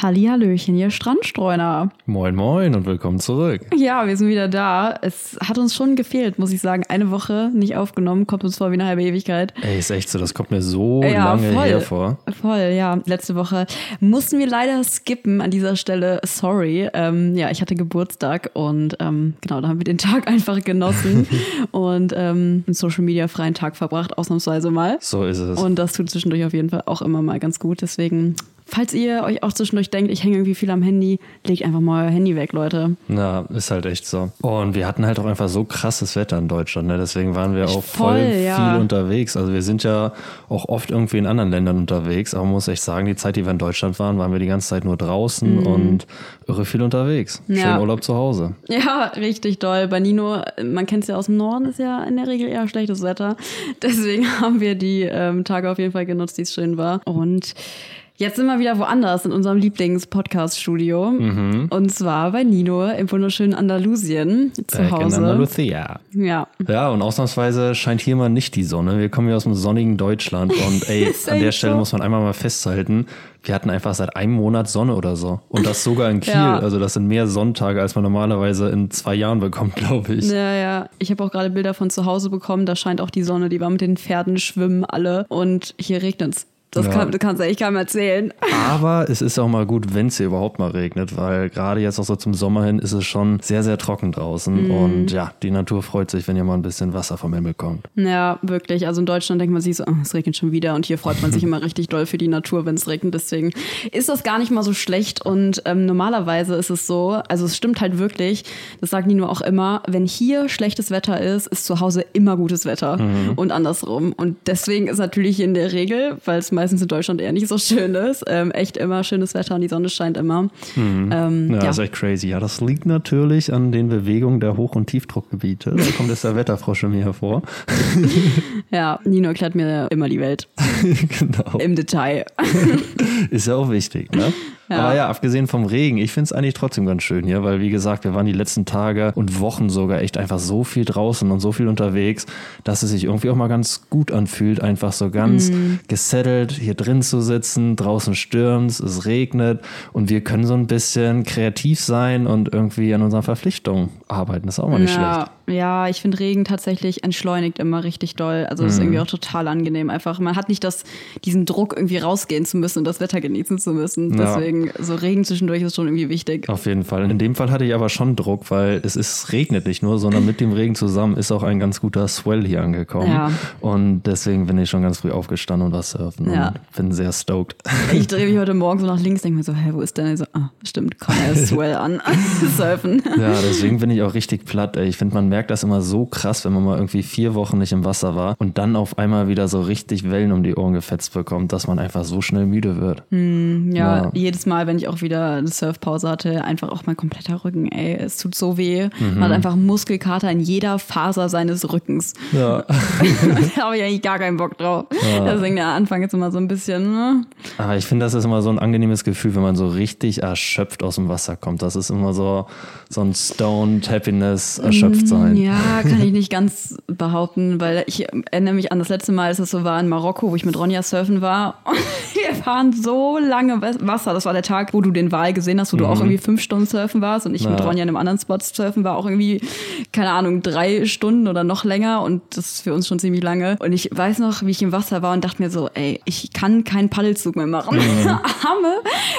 Hallihallöchen, ihr Strandstreuner. Moin Moin und willkommen zurück. Ja, wir sind wieder da. Es hat uns schon gefehlt, muss ich sagen. Eine Woche nicht aufgenommen, kommt uns vor wie eine halbe Ewigkeit. Ey, ist echt so, das kommt mir so Ja, lange voll. her vor. Voll, ja. Letzte Woche mussten wir leider skippen an dieser Stelle. Sorry. Ähm, ja, ich hatte Geburtstag und ähm, genau, da haben wir den Tag einfach genossen und ähm, einen Social Media freien Tag verbracht, ausnahmsweise mal. So ist es. Und das tut zwischendurch auf jeden Fall auch immer mal ganz gut. Deswegen, falls ihr euch auch zwischendurch denkt, ich hänge irgendwie viel am Handy, legt einfach mal euer Handy weg, Leute. Na, ist halt echt so. Und wir hatten halt auch einfach so krasses Wetter in Deutschland, ne? deswegen waren wir auch voll, Voll, ja. viel unterwegs. Also wir sind ja auch oft irgendwie in anderen Ländern unterwegs, aber man muss echt sagen, die Zeit, die wir in Deutschland waren, waren wir die ganze Zeit nur draußen und irre viel unterwegs. Mhm. Ja. Schön Urlaub zu Hause. Ja, richtig doll. Bei Nino, man kennt es ja aus dem Norden, ist ja in der Regel eher schlechtes Wetter. Deswegen haben wir die ähm, Tage auf jeden Fall genutzt, die es schön war. Und jetzt sind wir wieder woanders in unserem Lieblings-Podcast-Studio. Und zwar bei Nino im wunderschönen Andalusien zu Back in Hause. Andalusia. Ja. Ja, und ausnahmsweise scheint hier mal nicht die Sonne. Wir kommen ja aus dem sonnigen Deutschland und ey, an der Stelle so. muss man einmal mal festhalten, wir hatten einfach seit einem Monat Sonne oder so. Und das sogar in Kiel. Ja. Also das sind mehr Sonntage, als man normalerweise in zwei Jahren bekommt, glaube ich. Ja, ja. Ich habe auch gerade Bilder von zu Hause bekommen. Da scheint auch die Sonne. Die war mit den Pferden schwimmen alle. Und hier regnet's. Das Ja. kann, das kannst du echt keinem erzählen. Aber es ist auch mal gut, wenn es hier überhaupt mal regnet, weil gerade jetzt auch so zum Sommer hin ist es schon sehr, sehr trocken draußen. Mhm. Und ja, die Natur freut sich, wenn ihr mal ein bisschen Wasser vom Himmel kommt. Ja, wirklich. Also in Deutschland denkt man sich so, oh, es regnet schon wieder und hier freut man sich immer richtig doll für die Natur, wenn es regnet. Deswegen ist das gar nicht mal so schlecht. Und ähm, normalerweise ist es so, also es stimmt halt wirklich, das sagt Nino auch immer, wenn hier schlechtes Wetter ist, ist zu Hause immer gutes Wetter und andersrum. Und deswegen ist natürlich in der Regel, weil es meistens in Deutschland eher nicht so schön ist, ähm, echt immer schönes Wetter und die Sonne scheint immer. Ähm, Ja, ja. das ist echt crazy. Ja, das liegt natürlich an den Bewegungen der Hoch- und Tiefdruckgebiete. Da kommt jetzt der Wetterfrosch in mir hervor. ja, Nino erklärt mir immer die Welt genau. im Detail. Ist ja auch wichtig, ne? Ja. Aber ja, abgesehen vom Regen, ich finde es eigentlich trotzdem ganz schön hier, weil wie gesagt, wir waren die letzten Tage und Wochen sogar echt einfach so viel draußen und so viel unterwegs, dass es sich irgendwie auch mal ganz gut anfühlt, einfach so ganz Mhm. gesettelt hier drin zu sitzen, draußen stürmt, es regnet und wir können so ein bisschen kreativ sein und irgendwie an unseren Verpflichtungen arbeiten. Das ist auch mal nicht ja, schlecht. Ja, ich finde Regen tatsächlich entschleunigt immer richtig doll. Also das ist Mhm. irgendwie auch total angenehm. Einfach, man hat nicht das, diesen Druck, irgendwie rausgehen zu müssen und das Wetter genießen zu müssen. Ja. Deswegen, so Regen zwischendurch ist schon irgendwie wichtig. Auf jeden Fall. In dem Fall hatte ich aber schon Druck, weil es ist, regnet nicht nur, sondern mit dem Regen zusammen ist auch ein ganz guter Swell hier angekommen. Ja. Und deswegen bin ich schon ganz früh aufgestanden und war surfen Ja. und bin sehr stoked. Ich drehe mich heute Morgen so nach links, denke mir so, hä, wo ist denn? Ich So, ah, stimmt, kann er Swell an. Surfen. Ja, deswegen bin ich auch richtig platt. Ey. Ich finde, man merkt das immer so krass, wenn man mal irgendwie vier Wochen nicht im Wasser war und dann auf einmal wieder so richtig Wellen um die Ohren gefetzt bekommt, dass man einfach so schnell müde wird. Ja, Ja. jedes Mal Mal, wenn ich auch wieder eine Surfpause hatte, einfach auch mein kompletter Rücken, ey, es tut so weh. Man hat einfach Muskelkater in jeder Faser seines Rückens. Ja. da habe ich eigentlich gar keinen Bock drauf. Deswegen der Anfang ist immer so ein bisschen, ne? Aber ich finde, das ist immer so ein angenehmes Gefühl, wenn man so richtig erschöpft aus dem Wasser kommt. Das ist immer so, so ein stoned Happiness, erschöpft sein. Mm, Ja, kann ich nicht ganz behaupten, weil ich erinnere mich an das letzte Mal, als es so war in Marokko, wo ich mit Ronja surfen war. Wir fahren so lange Wasser. Das war der Tag, wo du den Wal gesehen hast, wo du auch irgendwie fünf Stunden surfen warst und ich mit Ja. Ronja in einem anderen Spot surfen war, auch irgendwie, keine Ahnung, drei Stunden oder noch länger und das ist für uns schon ziemlich lange. Und ich weiß noch, wie ich im Wasser war und dachte mir so, ey, ich kann keinen Paddelzug mehr machen. Arme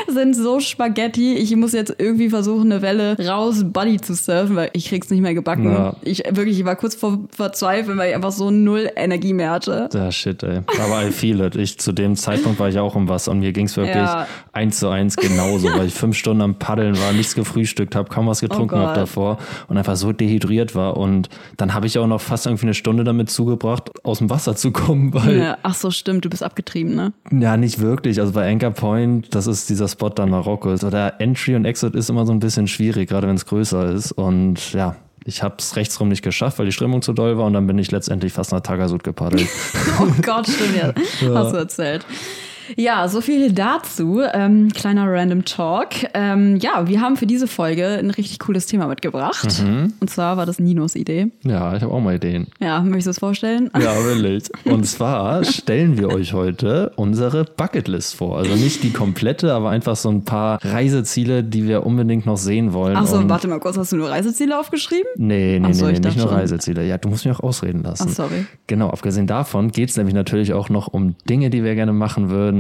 sind so Spaghetti. Ich muss jetzt irgendwie versuchen, eine Welle raus Buddy zu surfen, weil ich krieg's nicht mehr gebacken. Ja. Ich wirklich, ich war kurz vor Verzweifeln, weil ich einfach so null Energie mehr hatte. Ja, shit, ey. Aber I feel it. Ich, zu dem Zeitpunkt war ich auch im Wasser und mir ging es wirklich Ja. eins zu eins genauso, weil ich fünf Stunden am Paddeln war, nichts gefrühstückt habe, kaum was getrunken Oh habe davor und einfach so dehydriert war. Und dann habe ich auch noch fast irgendwie eine Stunde damit zugebracht, aus dem Wasser zu kommen, weil Ja, ach so, stimmt, du bist abgetrieben, ne? Ja, nicht wirklich. Also bei Anchor Point, das ist dieser Spot da in Marokko. Also der Entry und Exit ist immer so ein bisschen schwierig, gerade wenn es größer ist. Und ja, ich habe es rechtsrum nicht geschafft, weil die Strömung zu doll war und dann bin ich letztendlich fast nach Tagasud gepaddelt. Oh Gott, stimmt ja. Hast du erzählt. Ja, so viel dazu. Ähm, kleiner Random Talk. Ähm, ja, wir haben für diese Folge ein richtig cooles Thema mitgebracht. Und zwar war das Ninos Idee. ja, ich habe auch mal Ideen. Ja, möchtest du es vorstellen? Ja, willig. Und zwar stellen wir euch heute unsere Bucketlist vor. Also nicht die komplette, aber einfach so ein paar Reiseziele, die wir unbedingt noch sehen wollen. Ach so, Und- warte mal kurz, hast du nur Reiseziele aufgeschrieben? Nee, nee, Ach so, nee, ich nee nicht nur schon. Reiseziele. Ja, du musst mich auch ausreden lassen. Ach, sorry. Genau, abgesehen davon geht es nämlich natürlich auch noch um Dinge, die wir gerne machen würden,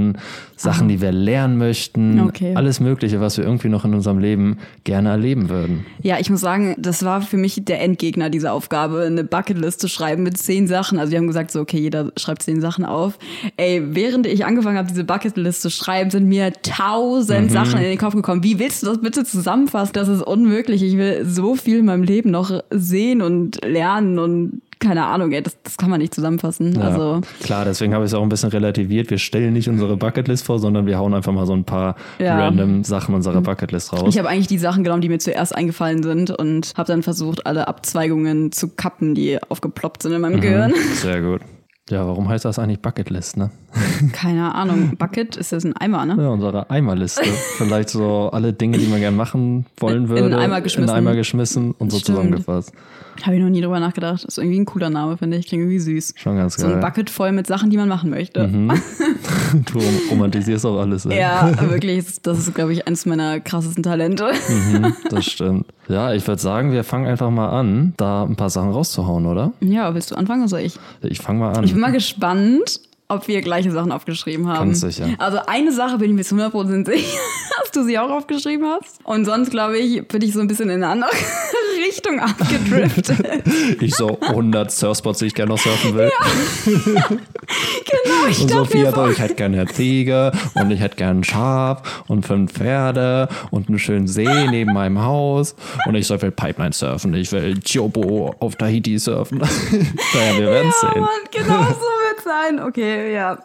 Sachen, die wir lernen möchten, Ah. Okay. alles Mögliche, was wir irgendwie noch in unserem Leben gerne erleben würden. Ja, ich muss sagen, das war für mich der Endgegner dieser Aufgabe, eine Bucketlist zu schreiben mit zehn Sachen. Also wir haben gesagt, so okay, jeder schreibt zehn Sachen auf. Ey, während ich angefangen habe, diese Bucketlist zu schreiben, sind mir tausend Mhm. Sachen in den Kopf gekommen. Wie willst du das bitte zusammenfassen? Das ist unmöglich. Ich will so viel in meinem Leben noch sehen und lernen und keine Ahnung, ey, das, das kann man nicht zusammenfassen. Ja, Also klar, deswegen habe ich es auch ein bisschen relativiert. Wir stellen nicht unsere Bucketlist vor, sondern wir hauen einfach mal so ein paar Ja. Mhm. random Sachen unserer Bucketlist raus. Ich habe eigentlich die Sachen genommen, die mir zuerst eingefallen sind und habe dann versucht, alle Abzweigungen zu kappen, die aufgeploppt sind in Mhm. meinem Gehirn. Sehr gut. Ja, warum heißt das eigentlich Bucketlist, ne? Keine Ahnung. Bucket ist das ein Eimer, ne? Ja, unsere Eimerliste. Vielleicht so alle Dinge, die man gerne machen wollen In würde. einen Eimer geschmissen. In einen Eimer geschmissen und so Stimmt. zusammengefasst. Habe ich noch nie drüber nachgedacht. Ist irgendwie ein cooler Name, finde ich. Klingt irgendwie süß. Schon ganz So ein geil. Bucket voll mit Sachen, die man machen möchte. Du romantisierst auch alles. ey. Ja, wirklich. Das ist, glaube ich, eines meiner krassesten Talente. Mhm, das stimmt. Ja, ich würde sagen, wir fangen einfach mal an, da ein paar Sachen rauszuhauen, oder? Ja, willst du anfangen oder soll ich? Ich fange mal an. Ich bin mal gespannt, ob wir gleiche Sachen aufgeschrieben haben. Ganz sicher. Also eine Sache bin ich mir zu 100% sicher, dass du sie auch aufgeschrieben hast. Und sonst, glaube ich, bin ich so ein bisschen in eine andere Richtung abgedriftet. Ich so 100 Surfspots, die ich gerne noch surfen will. genau, ich Und dachte Sophia so, ich hätte gerne eine Ziege und ich hätte gerne ein Schaf und fünf Pferde und einen schönen See neben meinem Haus und ich so, ich will Pipeline surfen, ich will Chobo auf Tahiti surfen. naja, wir werden ja, sehen. Mann, genau so sein. Okay, ja.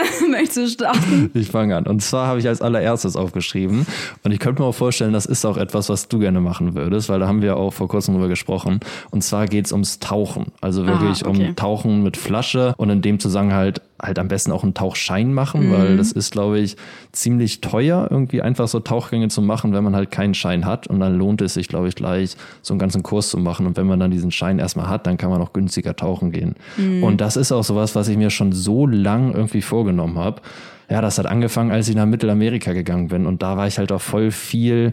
Möchtest du starten? Ich fange an. Und zwar habe ich als allererstes aufgeschrieben. Und ich könnte mir auch vorstellen, das ist auch etwas, was du gerne machen würdest, weil da haben wir auch vor kurzem drüber gesprochen. Und zwar geht es ums Tauchen. Also wirklich okay. um Tauchen mit Flasche und in dem Zusammenhang halt, halt am besten auch einen Tauchschein machen, weil das ist, glaube ich, ziemlich teuer, irgendwie einfach so Tauchgänge zu machen, wenn man halt keinen Schein hat. Und dann lohnt es sich, glaube ich, gleich so einen ganzen Kurs zu machen. Und wenn man dann diesen Schein erstmal hat, dann kann man auch günstiger tauchen gehen. Und das ist auch sowas, was ich mir schon so lang irgendwie vorgenommen habe. Ja, das hat angefangen, als ich nach Mittelamerika gegangen bin. Und da war ich halt auch voll viel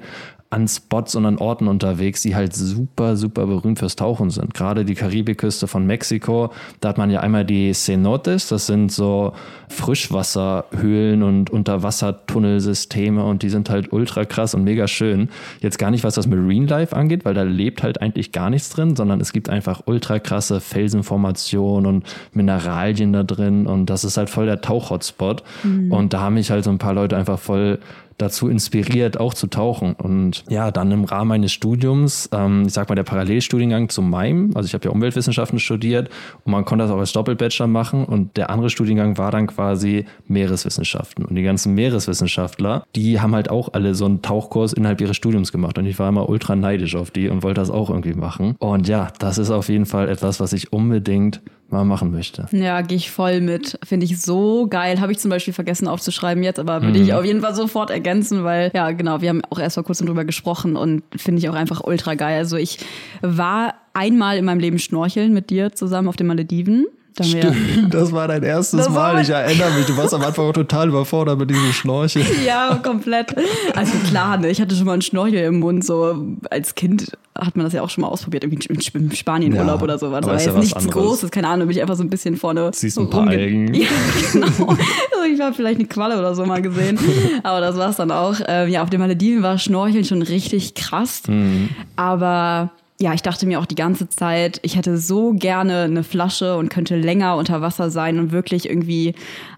an Spots und an Orten unterwegs, die halt super, super berühmt fürs Tauchen sind. Gerade die Karibikküste von Mexiko, da hat man ja einmal die Cenotes, das sind so Frischwasserhöhlen und Unterwassertunnelsysteme und die sind halt ultra krass und mega schön. Jetzt gar nicht, was das Marine Life angeht, weil da lebt halt eigentlich gar nichts drin, sondern es gibt einfach ultra krasse Felsenformationen und Mineralien da drin und das ist halt voll der Tauchhotspot. Und da haben mich halt so ein paar Leute einfach voll dazu inspiriert, auch zu tauchen. Und ja, dann im Rahmen meines Studiums, ähm, ich sag mal, der Parallelstudiengang zu meinem, also ich habe ja Umweltwissenschaften studiert und man konnte das auch als Doppelbachelor machen und der andere Studiengang war dann quasi Meereswissenschaften. Und die ganzen Meereswissenschaftler, die haben halt auch alle so einen Tauchkurs innerhalb ihres Studiums gemacht und ich war immer ultra neidisch auf die und wollte das auch irgendwie machen. Und ja, das ist auf jeden Fall etwas, was ich unbedingt mal machen möchte. Ja, gehe ich voll mit. Finde ich so geil. Habe ich zum Beispiel vergessen aufzuschreiben jetzt, aber würde Mhm. ich auf jeden Fall sofort ergänzen, weil, ja, genau, wir haben auch erst vor kurzem drüber gesprochen und finde ich auch einfach ultra geil. Also ich war einmal in meinem Leben schnorcheln mit dir zusammen auf den Malediven. Da haben wir, Das war dein erstes Das war Mal. Ich erinnere mich. Du warst am Anfang auch total überfordert mit diesem Schnorchel. Ja, komplett. Also klar, ne, ich hatte schon mal einen Schnorchel im Mund, so als Kind hat man das ja auch schon mal ausprobiert, irgendwie im Sp- im Spanienurlaub Ja, oder sowas. aber Aber ist ja jetzt was nichts anderes. Großes, keine Ahnung, bin ich einfach so ein bisschen vorne. Siehst ein paar Algen. Ja, genau. Also ich habe vielleicht eine Qualle oder so mal gesehen, aber das war's dann auch. Ähm, ja, auf den Malediven war Schnorcheln schon richtig krass, Mhm. aber ja, ich dachte mir auch die ganze Zeit, ich hätte so gerne eine Flasche und könnte länger unter Wasser sein und wirklich irgendwie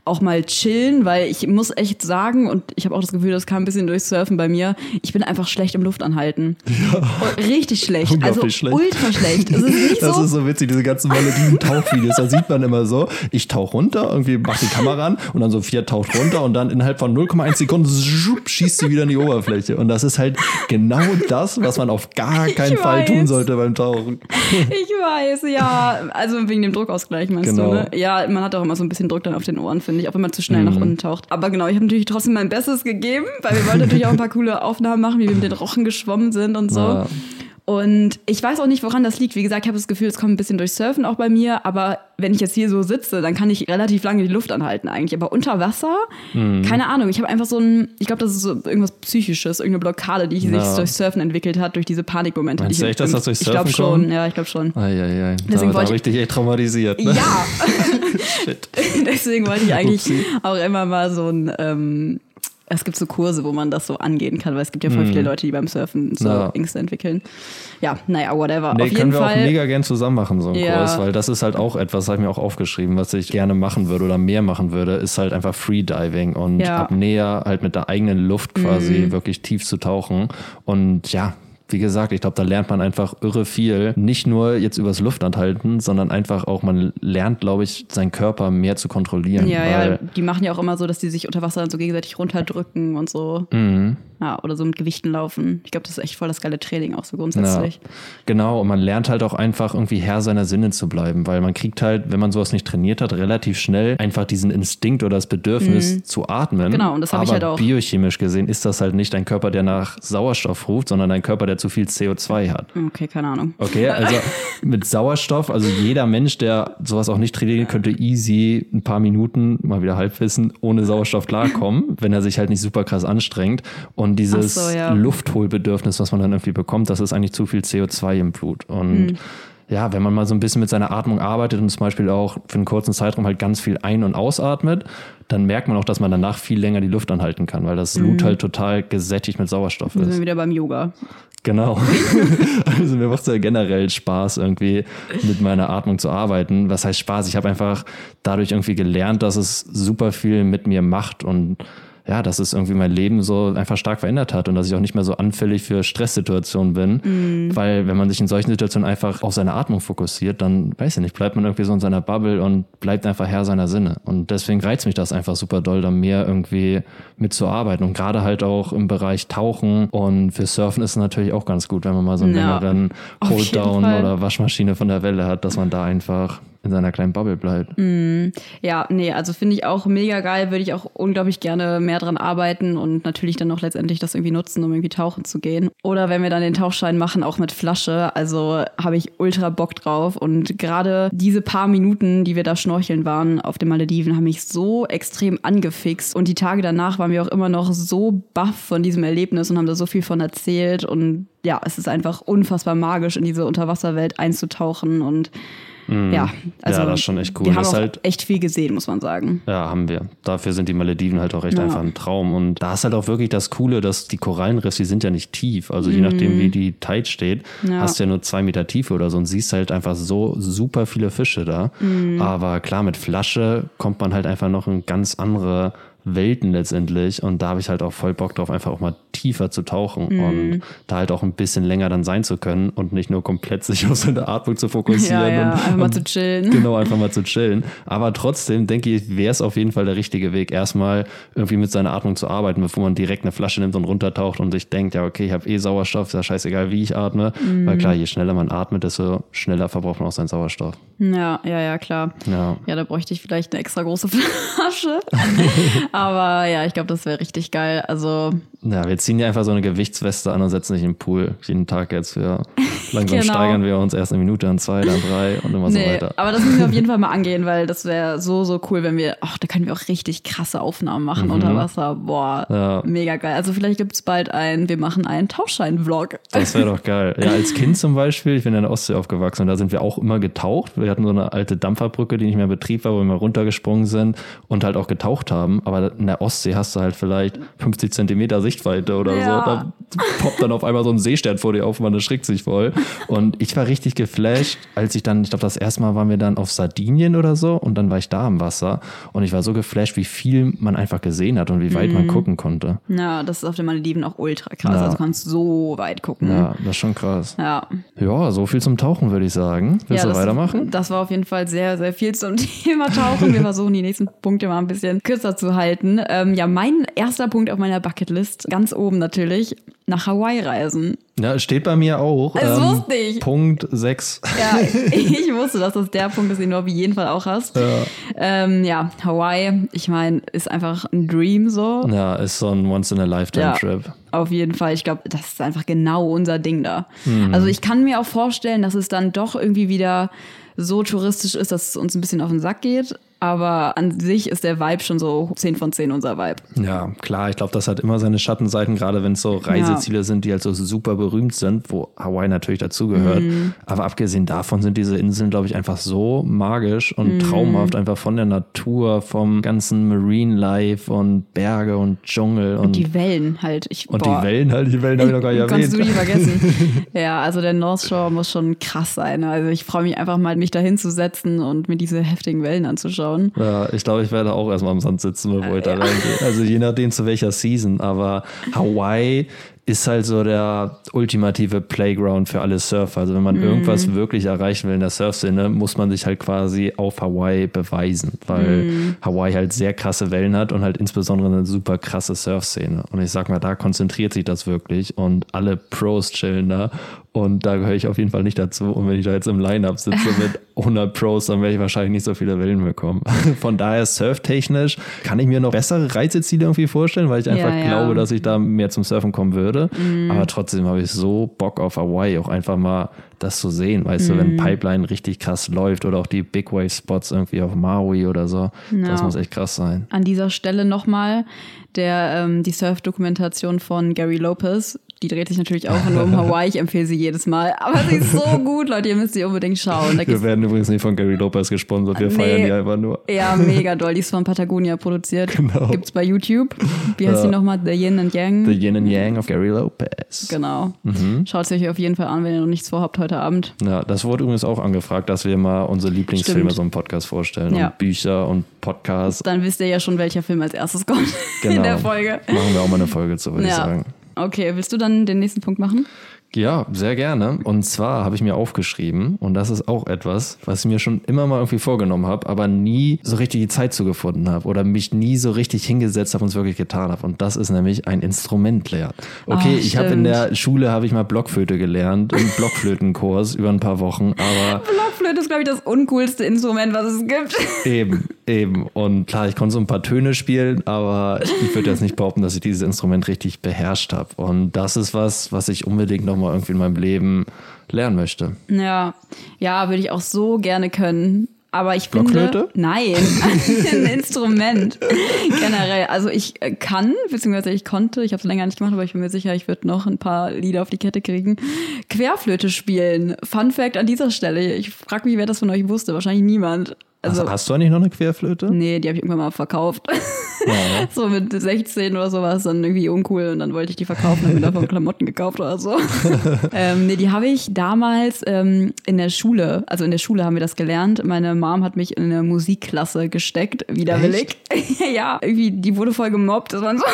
auch mal chillen, weil ich muss echt sagen, und ich habe auch das Gefühl, das kam ein bisschen durchs Surfen bei mir, ich bin einfach schlecht im Luftanhalten. Ja. Richtig schlecht. Also schlecht. ultra schlecht. Es ist nicht Das so. ist so witzig, diese ganzen Malediven-Tauchvideos. Da sieht man immer so, ich tauche runter, irgendwie macht die Kamera an und dann so vier taucht runter und dann innerhalb von 0,1 Sekunden schupp, schießt sie wieder in die Oberfläche. Und das ist halt genau das, was man auf gar keinen Ich Fall weiß. tun sollte beim Tauchen. Ich weiß, ja. Also wegen dem Druckausgleich meinst Genau. du, ne? Ja, man hat auch immer so ein bisschen Druck dann auf den Ohren, finde ich, auch wenn man zu schnell Mhm. nach unten taucht. Aber genau, ich habe natürlich trotzdem mein Bestes gegeben, weil wir wollten natürlich auch ein paar coole Aufnahmen machen, wie wir mit den Rochen geschwommen sind und so. Ja. Und ich weiß auch nicht, woran das liegt. Wie gesagt, ich habe das Gefühl, es kommt ein bisschen durch Surfen auch bei mir. Aber wenn ich jetzt hier so sitze, dann kann ich relativ lange die Luft anhalten eigentlich. Aber unter Wasser, Mhm. keine Ahnung. Ich habe einfach so ein, ich glaube, das ist so irgendwas Psychisches, irgendeine Blockade, die sich Ja. durch Surfen entwickelt hat, durch diese Panikmomente. Meinst du ich echt, dass das durch Ich glaube Surfen schon, ja, ich glaube schon. Eieiei, Deswegen da, wollte ich dich echt traumatisiert. Ne? Ja, Shit. deswegen wollte ich eigentlich Upsi. auch immer mal so ein. Ähm, es gibt so Kurse, wo man das so angehen kann, weil es gibt ja voll viele Leute, die beim Surfen so Mhm. Ja. Ängste entwickeln. Ja, naja, whatever. Nee, Auf jeden können wir Fall. auch mega gern zusammen machen, so einen Ja. Kurs, weil das ist halt auch etwas, habe ich mir auch aufgeschrieben, was ich gerne machen würde oder mehr machen würde, ist halt einfach Freediving und Ja. Mhm. ab näher halt mit der eigenen Luft quasi wirklich tief zu tauchen. Und ja, wie gesagt, ich glaube, da lernt man einfach irre viel. Nicht nur jetzt übers Luftanhalten, sondern einfach auch, man lernt, glaube ich, seinen Körper mehr zu kontrollieren. ja, ja, die machen ja auch immer so, dass die sich unter Wasser dann so gegenseitig runterdrücken und so. Mhm. Ja, oder so mit Gewichten laufen. Ich glaube, das ist echt voll das geile Training auch so grundsätzlich. Ja, genau, und man lernt halt auch einfach irgendwie Herr seiner Sinne zu bleiben, weil man kriegt halt, wenn man sowas nicht trainiert hat, relativ schnell einfach diesen Instinkt oder das Bedürfnis zu atmen. Genau, und das hab Aber ich halt auch. biochemisch gesehen ist das halt nicht dein Körper, der nach Sauerstoff ruft, sondern dein Körper, der zu viel CO2 hat. Okay, keine Ahnung. Okay, also mit Sauerstoff, also jeder Mensch, der sowas auch nicht trainiert, könnte easy ein paar Minuten, mal wieder Halbwissen, ohne Sauerstoff klarkommen, wenn er sich halt nicht super krass anstrengt. Und dieses so, ja. Luftholbedürfnis, was man dann irgendwie bekommt, das ist eigentlich zu viel CO2 im Blut. Und Hm. Ja, wenn man mal so ein bisschen mit seiner Atmung arbeitet und zum Beispiel auch für einen kurzen Zeitraum halt ganz viel ein- und ausatmet, dann merkt man auch, dass man danach viel länger die Luft anhalten kann, weil das. Blut halt total gesättigt mit Sauerstoff Da sind ist. wir wieder beim Yoga. Genau. also mir macht es ja generell Spaß, irgendwie mit meiner Atmung zu arbeiten. Was heißt Spaß? Ich habe einfach dadurch irgendwie gelernt, dass es super viel mit mir macht und ja, dass es irgendwie mein Leben so einfach stark verändert hat und dass ich auch nicht mehr so anfällig für Stresssituationen bin. Weil wenn man sich in solchen Situationen einfach auf seine Atmung fokussiert, dann weiß ich nicht, bleibt man irgendwie so in seiner Bubble und bleibt einfach Herr seiner Sinne. Und deswegen reizt mich das einfach super doll, da mehr irgendwie mitzuarbeiten. Und gerade halt auch im Bereich Tauchen und für Surfen ist es natürlich auch ganz gut, wenn man mal so einen Ja, längeren Hold-Down oder Waschmaschine von der Welle hat, dass man da einfach in seiner kleinen Bubble bleibt. Ja, nee, also finde ich auch mega geil, würde ich auch unglaublich gerne mehr dran arbeiten und natürlich dann auch letztendlich das irgendwie nutzen, um irgendwie tauchen zu gehen. Oder wenn wir dann den Tauchschein machen, auch mit Flasche, also habe ich ultra Bock drauf und gerade diese paar Minuten, die wir da schnorcheln waren auf den Malediven, haben mich so extrem angefixt und die Tage danach waren wir auch immer noch so baff von diesem Erlebnis und haben da so viel von erzählt und ja, es ist einfach unfassbar magisch, in diese Unterwasserwelt einzutauchen und ja, also Mhm. Ja, das ist schon echt cool. Wir haben Das auch halt- echt viel gesehen, muss man sagen. Ja, haben wir. Dafür sind die Malediven halt auch echt Ja. einfach ein Traum. Und da ist halt auch wirklich das Coole, dass die Korallenriffs, die sind ja nicht tief. Also je nachdem, wie die Tide steht, Mhm. Ja. hast du ja nur zwei Meter Tiefe oder so und siehst halt einfach so super viele Fische da. Mhm. Aber klar, mit Flasche kommt man halt einfach noch in ganz andere Welten letztendlich. Und da habe ich halt auch voll Bock drauf, einfach auch mal tiefer zu tauchen Mhm. und da halt auch ein bisschen länger dann sein zu können und nicht nur komplett sich auf seine Atmung zu fokussieren. Ja, ja, und, einfach mal und zu chillen. Genau, einfach mal zu chillen. Aber trotzdem denke ich, wäre es auf jeden Fall der richtige Weg, erstmal irgendwie mit seiner Atmung zu arbeiten, bevor man direkt eine Flasche nimmt und runtertaucht und sich denkt, ja, okay, ich habe eh Sauerstoff, ist ja scheißegal, wie ich atme. Mhm. Weil klar, je schneller man atmet, desto schneller verbraucht man auch seinen Sauerstoff. Ja, ja, ja, klar. Ja. Ja, da bräuchte ich vielleicht eine extra große Flasche. Aber ja, ich glaube, das wäre richtig geil. Also, Ja, wir ziehen ja einfach so eine Gewichtsweste an und setzen dich im Pool. Jeden Tag jetzt für langsam Genau. steigern wir uns erst eine Minute, dann zwei, dann drei und immer so nee, weiter. aber das müssen wir auf jeden Fall mal angehen, weil das wäre so, so cool, wenn wir, ach, da können wir auch richtig krasse Aufnahmen machen unter Wasser. Boah, Mhm. Ja. mega geil. Also vielleicht gibt es bald ein, wir machen einen Tauchschein-Vlog. Das wäre doch geil. Ja, als Kind zum Beispiel, ich bin in der Ostsee aufgewachsen und da sind wir auch immer getaucht. Wir hatten so eine alte Dampferbrücke, die nicht mehr in Betrieb war, wo wir mal runtergesprungen sind und halt auch getaucht haben. Aber in der Ostsee hast du halt vielleicht 50 Zentimeter Sichtweite oder Ja. so. Da poppt dann auf einmal so ein Seestern vor dir auf und man erschrickt sich voll. Und ich war richtig geflasht, als ich dann, ich glaube, das erste Mal waren wir dann auf Sardinien oder so und dann war ich da am Wasser und ich war so geflasht, wie viel man einfach gesehen hat und wie weit man gucken konnte. Ja, das ist auf den Malediven auch ultra krass. Ja. Also du kannst so weit gucken. Ja, das ist schon krass. Ja. Ja, so viel zum Tauchen, würde ich sagen. Willst ja, du das, weitermachen? Das war auf jeden Fall sehr, sehr viel zum Thema Tauchen. Wir versuchen die nächsten Punkte mal ein bisschen kürzer zu halten. Ähm, ja, mein erster Punkt auf meiner Bucketlist, ganz oben natürlich, nach Hawaii reisen. Ja, steht bei mir auch. ähm, Das wusste ich. Punkt 6. Ja, ich wusste, dass das der Punkt ist, den du auf jeden Fall auch hast. Ja, ähm, ja Hawaii, ich meine, ist einfach ein Dream so. Ja, ist so ein Ja. Once-in-a-Lifetime-Trip. Auf jeden Fall. Ich glaube, das ist einfach genau unser Ding da. Mhm. Also ich kann mir auch vorstellen, dass es dann doch irgendwie wieder so touristisch ist, dass es uns ein bisschen auf den Sack geht. Aber an sich ist der Vibe schon so 10 von 10 unser Vibe. Ja, klar, ich glaube, das hat immer seine Schattenseiten, gerade wenn es so Reiseziele sind, die halt so super berühmt sind, wo Hawaii natürlich dazugehört. Mhm. Aber abgesehen davon sind diese Inseln, glaube ich, einfach so magisch und Mhm. traumhaft, einfach von der Natur, vom ganzen Marine Life und Berge und Dschungel und, Und die Wellen halt. Ich, und boah, die Wellen halt, die Wellen habe ich noch gar nicht Kannst du erwähnt. die vergessen. ja, also der North Shore muss schon krass sein. Also ich freue mich einfach mal, mich da hinzusetzen und mir diese heftigen Wellen anzuschauen. Ja, ich glaube, ich werde auch erstmal am Sand sitzen, bevor ich da reingehe. Also je nachdem zu welcher Season. Aber Hawaii ist halt so der ultimative Playground für alle Surfer. Also wenn man irgendwas wirklich erreichen will in der Surfszene, muss man sich halt quasi auf Hawaii beweisen, weil Hawaii halt sehr krasse Wellen hat und halt insbesondere eine super krasse Surfszene. Und ich sag mal, da konzentriert sich das wirklich und alle Pros chillen da. Und da gehöre ich auf jeden Fall nicht dazu. Und wenn ich da jetzt im Line-Up sitze mit 100 Pros, dann werde ich wahrscheinlich nicht so viele Wellen bekommen. Von daher surftechnisch kann ich mir noch bessere Reiseziele irgendwie vorstellen, weil ich einfach ja. glaube, dass ich da mehr zum Surfen kommen würde. Aber trotzdem habe ich so Bock auf Hawaii, auch einfach mal das zu sehen. Weißt du, wenn Pipeline richtig krass läuft oder auch die Big Wave Spots irgendwie auf Maui oder so. Das Ja. muss echt krass sein. An dieser Stelle nochmal der, ähm, die Surf-Dokumentation von Gary Lopez. Die dreht sich natürlich auch nur um Hawaii. Ich empfehle sie jedes Mal. Aber sie ist so gut, Leute. Ihr müsst sie unbedingt schauen. Wir werden übrigens nicht von Gary Lopez gesponsert, wir Nee. feiern die einfach nur. Ja, mega doll. Die ist von Patagonia produziert. Genau. Gibt's bei YouTube. Wie heißt die nochmal? The Yin and Yang. The Yin and Yang of Gary Lopez. genau. Mhm. Schaut es euch auf jeden Fall an, wenn ihr noch nichts vorhabt heute Abend. Ja, das wurde übrigens auch angefragt, dass wir mal unsere Lieblingsfilme Stimmt. so im Podcast vorstellen Ja. und Bücher und Podcasts. Dann wisst ihr ja schon, welcher Film als erstes kommt in Genau. der Folge. Machen wir auch mal eine Folge zu, würde ich Ja. sagen. Okay, willst du dann den nächsten Punkt machen? Ja, sehr gerne. Und zwar habe ich mir aufgeschrieben, und das ist auch etwas, was ich mir schon immer mal irgendwie vorgenommen habe, aber nie so richtig die Zeit zugefunden habe oder mich nie so richtig hingesetzt habe und es wirklich getan habe. Und das ist nämlich ein Instrument lernen. Okay, Ah, ich habe in der Schule habe ich mal Blockflöte gelernt, einen Blockflötenkurs über ein paar Wochen, aber Blockflöte ist, glaube ich, das uncoolste Instrument, was es gibt. Eben, eben. Und klar, ich konnte so ein paar Töne spielen, aber ich würde jetzt nicht behaupten, dass ich dieses Instrument richtig beherrscht habe. Und das ist was, was ich unbedingt nochmal irgendwie in meinem Leben lernen möchte. Ja, ja, würde ich auch so gerne können. Aber ich finde, nein, ein Instrument generell. Also ich äh, kann, beziehungsweise ich konnte, ich habe es länger nicht gemacht, aber ich bin mir sicher, ich würde noch ein paar Lieder auf die Kette kriegen. Querflöte spielen. Fun Fact an dieser Stelle. Ich frage mich, wer das von euch wusste. Wahrscheinlich niemand. Also, hast, hast du eigentlich noch eine Querflöte? nee, die habe ich irgendwann mal verkauft. so mit 16 oder so war es dann irgendwie uncool und dann wollte ich die verkaufen und mir davon Klamotten gekauft oder so. ähm, nee, die habe ich damals ähm, in der Schule, also in der Schule haben wir das gelernt. Meine Mom hat mich in eine Musikklasse gesteckt, widerwillig. ja, irgendwie, die wurde voll gemobbt. Das waren so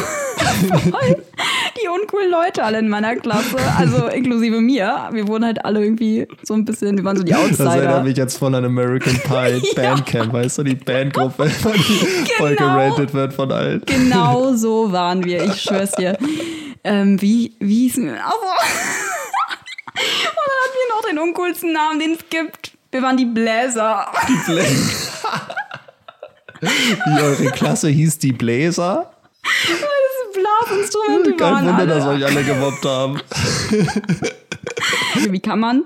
voll die uncoolen Leute alle in meiner Klasse, also inklusive mir. Wir wurden halt alle irgendwie so ein bisschen, wir waren so die Das erinnert Outsider. mich jetzt voll an American Pie Bandcamp, weißt du, die Bandgruppe, die voll Genau. geratet wird von allen. Genau so waren wir, ich schwör's dir. Ähm, wie, wie hießen wir? Also, und dann hatten wir noch den uncoolsten Namen, den es gibt. Wir waren die Bläser. Wie eure Klasse hieß die Bläser? Blasinstrumente Kein waren Wunder, alle. dass euch alle gemobbt haben. Wie kann man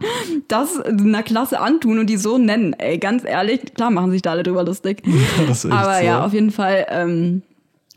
das einer Klasse antun und die so nennen? Ey, ganz ehrlich, klar machen sich da alle drüber lustig. Das Aber so. ja, auf jeden Fall. Ähm,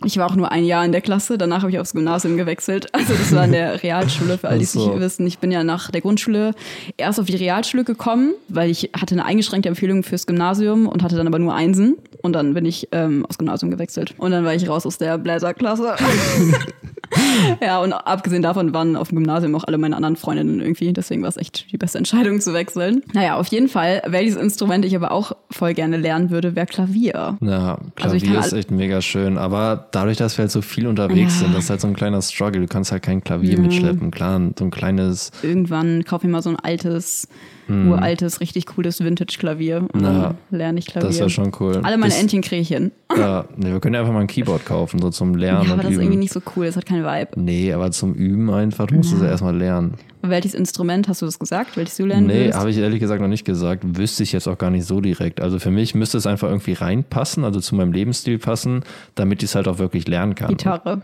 ich war auch nur ein Jahr in der Klasse, danach habe ich aufs Gymnasium gewechselt. Also das war in der Realschule, für all die es so. nicht wissen. Ich bin ja nach der Grundschule erst auf die Realschule gekommen, weil ich hatte eine eingeschränkte Empfehlung fürs Gymnasium und hatte dann aber nur Einsen. Und dann bin ich ähm, aufs Gymnasium gewechselt. Und dann war ich raus aus der Bläserklasse. ja, und abgesehen davon waren auf dem Gymnasium auch alle meine anderen Freundinnen irgendwie. Deswegen war es echt die beste Entscheidung zu wechseln. Naja, auf jeden Fall, welches Instrument ich aber auch voll gerne lernen würde, wäre Klavier. Ja, Also Klavier kann ist echt mega schön, aber dadurch, dass wir halt so viel unterwegs Ja. sind, das ist halt so ein kleiner Struggle. Du kannst halt kein Klavier mitschleppen. Klar, so ein kleines, irgendwann kaufe ich mal so ein altes, uraltes, richtig cooles Vintage-Klavier und Hm. Ja, dann lerne ich Klavier. das wäre schon cool. Alle meine Bis- Entchen kriege ich hin. Ja, nee, wir können ja einfach mal ein Keyboard kaufen, so zum Lernen Ja, und aber das ist Üben. irgendwie nicht so cool, das hat keinen Vibe. nee, aber zum Üben einfach, du musst es ja erstmal lernen. Welches Instrument hast du das gesagt? Welches du lernen Nee, habe ich ehrlich gesagt noch nicht gesagt. Wüsste ich jetzt auch gar nicht so direkt. Also für mich müsste es einfach irgendwie reinpassen, also zu meinem Lebensstil passen, damit ich es halt auch wirklich lernen kann. Gitarre.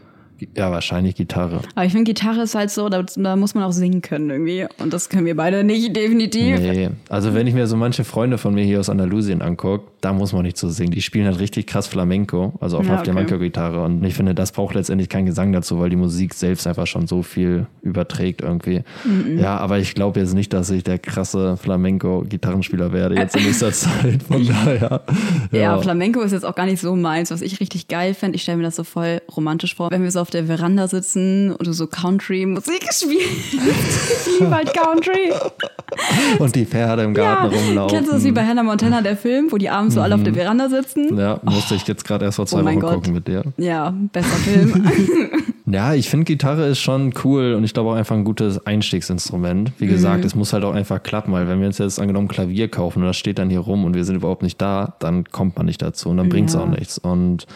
Ja, wahrscheinlich Gitarre. Aber ich finde, Gitarre ist halt so, da, da muss man auch singen können irgendwie. Und das können wir beide nicht, definitiv. Nee, also wenn ich mir so manche Freunde von mir hier aus Andalusien angucke, da muss man nicht so singen. Die spielen halt richtig krass Flamenco, also auf Ja, einer okay. Flamenco-Gitarre. Und ich finde, das braucht letztendlich keinen Gesang dazu, weil die Musik selbst einfach schon so viel überträgt irgendwie. Mhm. Ja, aber ich glaube jetzt nicht, dass ich der krasse Flamenco-Gitarrenspieler werde jetzt in nächster Zeit. Von daher. Ja. Flamenco ist jetzt auch gar nicht so meins, was ich richtig geil fände. Ich stelle mir das so voll romantisch vor, wenn wir so auf der Veranda sitzen und du so Country-Musik spielst. ich liebe halt Country. Und die Pferde im Garten rumlaufen. Kennst du das wie bei Hannah Montana, der Film, wo die abends so alle auf der Veranda sitzen? Ja, musste ich jetzt gerade erst vor zwei Oh Wochen Gott. gucken mit dir. Ja, besser Film. Ja, ich finde Gitarre ist schon cool und ich glaube auch einfach ein gutes Einstiegsinstrument. Wie gesagt, es muss halt auch einfach klappen, weil wenn wir uns jetzt angenommen Klavier kaufen und das steht dann hier rum und wir sind überhaupt nicht da, dann kommt man nicht dazu und dann bringt's Ja. auch nichts. Und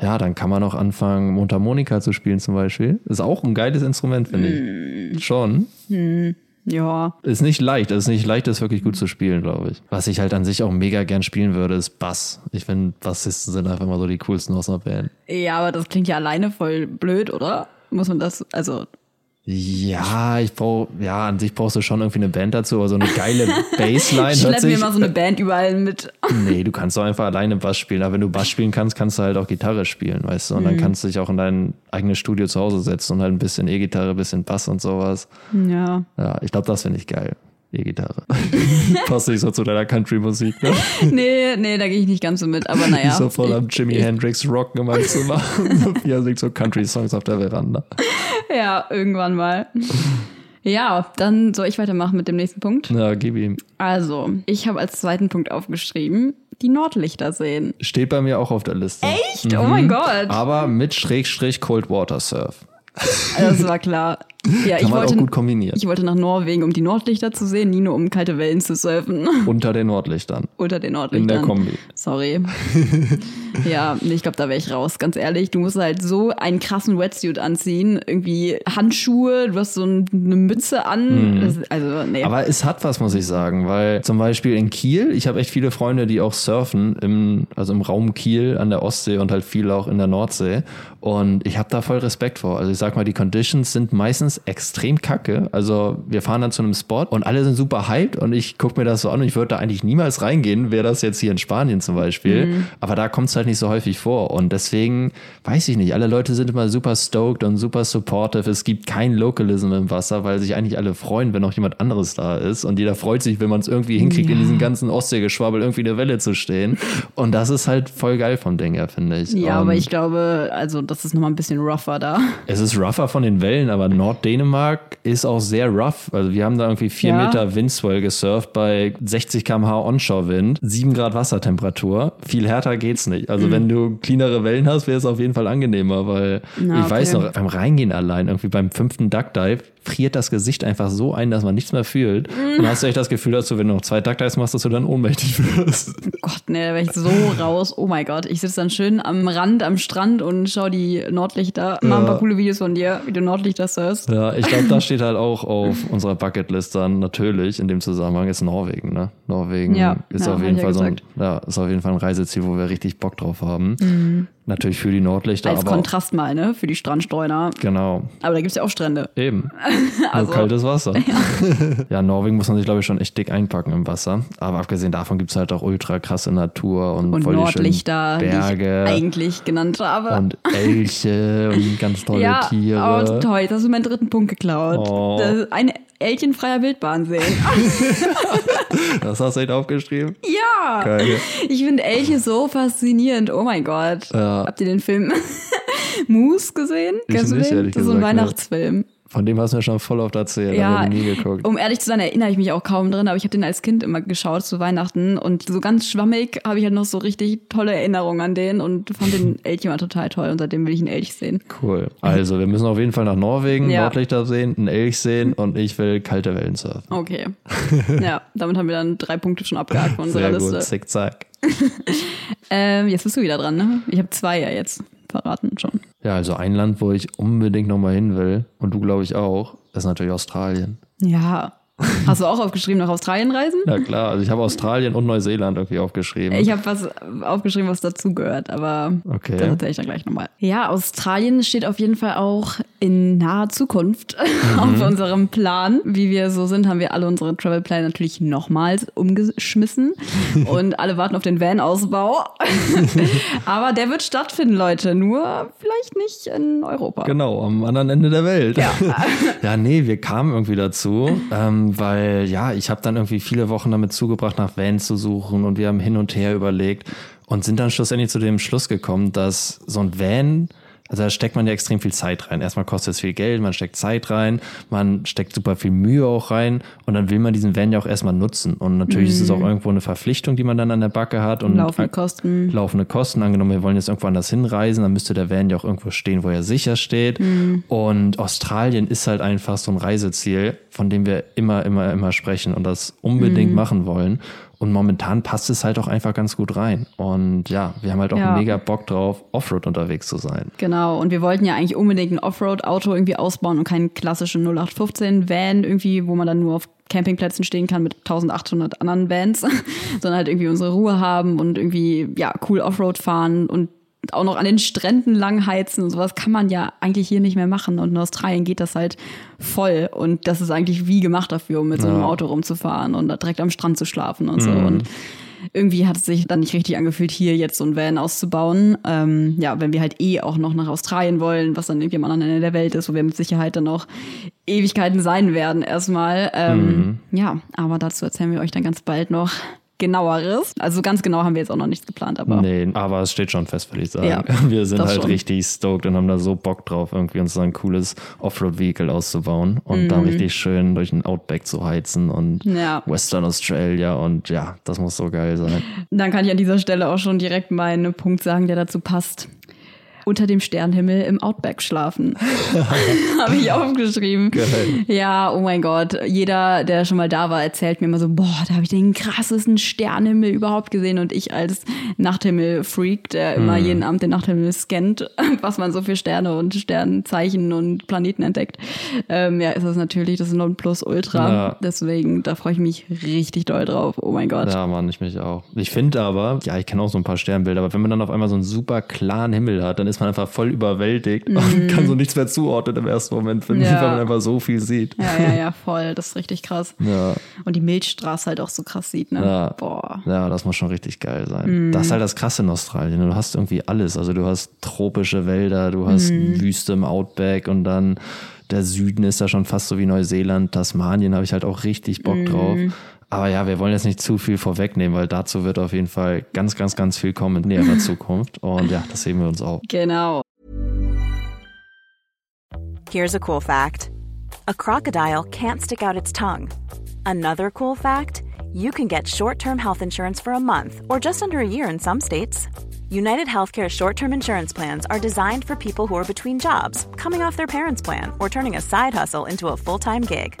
ja, dann kann man auch anfangen, Mundharmonika zu spielen zum Beispiel. Ist auch ein geiles Instrument, finde ich. Schon. ja. Ist nicht leicht. Es ist nicht leicht, das wirklich gut zu spielen, glaube ich. Was ich halt an sich auch mega gern spielen würde, ist Bass. Ich finde, Bassisten sind einfach immer so die coolsten aus einer Band. Ja, aber das klingt ja alleine voll blöd, oder? Muss man das, also, Ja, ich brauche, ja, an sich brauchst du schon irgendwie eine Band dazu, aber so eine geile Bassline wir sich. mal so eine Band überall mit. nee, du kannst doch einfach alleine Bass spielen. Aber wenn du Bass spielen kannst, kannst du halt auch Gitarre spielen, weißt du? Und Mhm. dann kannst du dich auch in dein eigenes Studio zu Hause setzen und halt ein bisschen E-Gitarre, ein bisschen Bass und sowas. Ja. Ja, ich glaube, das finde ich geil. E-Gitarre. Passt nicht so zu deiner Country-Musik, ne? Nee, nee, da gehe ich nicht ganz so mit, aber naja. Die so voll am Jimi Hendrix rocken in meinem Zimmer. Sophia singt so Country-Songs auf der Veranda. Ja, irgendwann mal. Ja, dann soll ich weitermachen mit dem nächsten Punkt. Ja, gib ihm. Also, ich habe als zweiten Punkt aufgeschrieben, die Nordlichter sehen. Steht bei mir auch auf der Liste. Echt? Oh mein Gott. Aber mit Schrägstrich Cold Water Surf. Das war klar. Ja, Kann ich man wollte, auch gut kombinieren. ich wollte nach Norwegen, um die Nordlichter zu sehen, nie nur um kalte Wellen zu surfen. Unter den Nordlichtern. Unter den Nordlichtern. In der Kombi. Sorry. ja, nee, ich glaube, da wäre ich raus, ganz ehrlich. Du musst halt so einen krassen Wetsuit anziehen, irgendwie Handschuhe, du hast so ein- eine Mütze an. Das, also, nee. Mhm. Aber es hat was, muss ich sagen, weil zum Beispiel in Kiel, ich habe echt viele Freunde, die auch surfen, im, also im Raum Kiel an der Ostsee und halt viele auch in der Nordsee. Und ich habe da voll Respekt vor. Also ich sag mal, die Conditions sind meistens extrem kacke. Also wir fahren dann zu einem Spot und alle sind super hyped und ich gucke mir das so an und ich würde da eigentlich niemals reingehen, wäre das jetzt hier in Spanien zum Beispiel. Mhm. Aber da kommt es halt nicht so häufig vor und deswegen weiß ich nicht, alle Leute sind immer super stoked und super supportive. Es gibt kein Localism im Wasser, weil sich eigentlich alle freuen, wenn noch jemand anderes da ist und jeder freut sich, wenn man es irgendwie hinkriegt, in diesem ganzen Ostseegeschwabbel irgendwie eine Welle zu stehen. Und das ist halt voll geil vom Ding her, finde ich. Ja, und aber ich glaube, also das ist nochmal ein bisschen rougher da. es ist rougher von den Wellen, aber Norddänemark ist auch sehr rough. Also wir haben da irgendwie vier Ja. Meter Windswell gesurft bei 60 km/h Onshore-Wind, 7 Grad Wassertemperatur. Viel härter geht's nicht. Also wenn du cleanere Wellen hast, wäre es auf jeden Fall angenehmer, weil Na, ich weiß okay. noch, beim Reingehen allein, irgendwie beim fünften Duckdive, friert das Gesicht einfach so ein, dass man nichts mehr fühlt. Und dann hast du echt das Gefühl, dass du, wenn du noch zwei Duckdives machst, dass du dann ohnmächtig wirst. Gott, nee, da wäre ich so raus. Oh mein Gott, ich sitze dann schön am Rand, am Strand und schau die Nordlichter. Mach ein paar coole Videos von dir, wie du Nordlichter surfst. Ja, ich glaube, das steht halt auch auf unserer Bucketlist dann natürlich in dem Zusammenhang ist Norwegen, ne? Norwegen Ja, ist ja, auf jeden ja Fall so ein, ja, ist auf jeden Fall ein Reiseziel, wo wir richtig Bock drauf haben. Natürlich für die Nordlichter, Als aber Kontrast mal, ne, für die Strandstreuner. genau, Aber da gibt's ja auch Strände. eben. Also- Nur kaltes Wasser. Ja. Norwegen muss man sich, glaube ich, schon echt dick einpacken im Wasser. Aber abgesehen davon gibt's halt auch ultra krasse Natur und, Und voll die Nordlichter, die Berge ich eigentlich genannt habe. und Elche und ganz tolle ja, Tiere. aber toll, jetzt hast du meinen dritten Punkt geklaut. Oh. Ein Elchenfreier Wildbahn sehen. Das hast du echt aufgeschrieben? ja! Geil. Ich finde Elche so faszinierend. Oh mein Gott. Ja. Habt ihr den Film Moose gesehen? Ich Kennst du nicht, den? ehrlich Das ist so ein. Weihnachtsfilm. Von dem hast du mir schon voll oft erzählt, Ja, habe nie geguckt. um ehrlich zu sein, erinnere ich mich auch kaum drin, aber ich habe den als Kind immer geschaut zu Weihnachten und so ganz schwammig habe ich halt noch so richtig tolle Erinnerungen an den und fand den Elch immer total toll und seitdem will ich einen Elch sehen. Cool. Also, wir müssen auf jeden Fall nach Norwegen, Ja. Nordlichter sehen, einen Elch sehen und ich will kalte Wellen surfen. Okay. ja, damit haben wir dann drei Punkte schon abgehakt von unserer Sehr gut, Liste. zick, zack. Ähm, jetzt bist du wieder dran, ne? Ich habe zwei ja jetzt verraten schon. Ja, also ein Land, wo ich unbedingt nochmal hin will, und du glaube ich auch, ist natürlich Australien. Ja. Hast du auch aufgeschrieben, nach Australien reisen? Ja klar, also ich habe Australien und Neuseeland irgendwie aufgeschrieben. Ich habe was aufgeschrieben, was dazugehört, aber Okay. das erzähle ich dann gleich nochmal. Ja, Australien steht auf jeden Fall auch in naher Zukunft Mhm. auf unserem Plan. Wie wir so sind, haben wir alle unsere Travelpläne natürlich nochmals umgeschmissen und alle warten auf den Van-Ausbau. aber der wird stattfinden, Leute, nur vielleicht nicht in Europa. Genau, am anderen Ende der Welt. Ja. ja, nee, wir kamen irgendwie dazu, ähm, weil ja, ich habe dann irgendwie viele Wochen damit zugebracht, nach Vans zu suchen und wir haben hin und her überlegt und sind dann schlussendlich zu dem Schluss gekommen, dass so ein Van, also da steckt man ja extrem viel Zeit rein. Erstmal kostet es viel Geld, man steckt Zeit rein, man steckt super viel Mühe auch rein und dann will man diesen Van ja auch erstmal nutzen. Und natürlich ist es auch irgendwo eine Verpflichtung, die man dann an der Backe hat. Und Mhm. Laufende Kosten. laufende Kosten. Angenommen, wir wollen jetzt irgendwo anders hinreisen, dann müsste der Van ja auch irgendwo stehen, wo er sicher steht. Mhm. Und Australien ist halt einfach so ein Reiseziel, von dem wir immer, immer, immer sprechen und das unbedingt Mhm. machen wollen. Und momentan passt es halt auch einfach ganz gut rein. Und ja, wir haben halt auch Ja. mega Bock drauf, Offroad unterwegs zu sein. Genau, und wir wollten ja eigentlich unbedingt ein Offroad-Auto irgendwie ausbauen und keinen klassischen 0815-Van irgendwie, wo man dann nur auf Campingplätzen stehen kann mit 1800 anderen Vans, sondern halt irgendwie unsere Ruhe haben und irgendwie, ja, cool Offroad fahren und auch noch an den Stränden lang heizen und sowas kann man ja eigentlich hier nicht mehr machen. Und in Australien geht das halt voll. Und das ist eigentlich wie gemacht dafür, um mit so einem Ja. Auto rumzufahren und da direkt am Strand zu schlafen und so. Und irgendwie hat es sich dann nicht richtig angefühlt, hier jetzt so ein Van auszubauen. Ähm, ja, wenn wir halt eh auch noch nach Australien wollen, was dann irgendwie am anderen Ende der Welt ist, wo wir mit Sicherheit dann auch Ewigkeiten sein werden erstmal. Ähm, Ja, aber dazu erzählen wir euch dann ganz bald noch genaueres. Also ganz genau haben wir jetzt auch noch nichts geplant, aber Nee, aber es steht schon fest, würde ich sagen. Ja, wir sind halt schon. richtig stoked und haben da so Bock drauf, irgendwie uns so ein cooles Offroad-Vehicle auszubauen und dann richtig schön durch den Outback zu heizen und Mhm. Ja. Western Australia und ja, das muss so geil sein. Dann kann ich an dieser Stelle auch schon direkt meinen Punkt sagen, der dazu passt. Unter dem Sternenhimmel im Outback schlafen. Habe ich aufgeschrieben. Geil. Ja, oh mein Gott. Jeder, der schon mal da war, erzählt mir immer so, boah, da habe ich den krassesten Sternenhimmel überhaupt gesehen. Und ich als Nachthimmel-Freak, der immer Mhm. jeden Abend den Nachthimmel scannt, was man so für Sterne und Sternzeichen und Planeten entdeckt, ähm, ja, ist das natürlich das Nonplusultra. Ja. Deswegen, da freue ich mich richtig doll drauf. Oh mein Gott. Ja, Mann, ich mich auch. Ich finde aber, ja, ich kenne auch so ein paar Sternbilder, aber wenn man dann auf einmal so einen super klaren Himmel hat, dann ist ist man einfach voll überwältigt und kann so nichts mehr zuordnen im ersten Moment, finde ich, Mhm. Ja. weil man einfach so viel sieht. Ja, ja, ja, voll. Das ist richtig krass. Ja. Und die Milchstraße halt auch so krass sieht, ne? Ja. Boah. Ja, das muss schon richtig geil sein. Mhm. Das ist halt das Krasse in Australien. Du hast irgendwie alles. Also du hast tropische Wälder, du hast Mhm. Wüste im Outback und dann der Süden ist da schon fast so wie Neuseeland. Tasmanien habe ich halt auch richtig Bock Mhm. drauf. Aber ja, wir wollen jetzt nicht zu viel vorwegnehmen, weil dazu wird auf jeden Fall ganz, ganz, ganz viel kommen in näherer Zukunft. Und ja, das heben wir uns auf. Genau. Here's a cool fact a crocodile can't stick out its tongue. Another cool fact you can get short term health insurance for a month or just under a year in some states. United Healthcare short term insurance plans are designed for people who are between jobs, coming off their parents' plan, or turning a side hustle into a full time gig.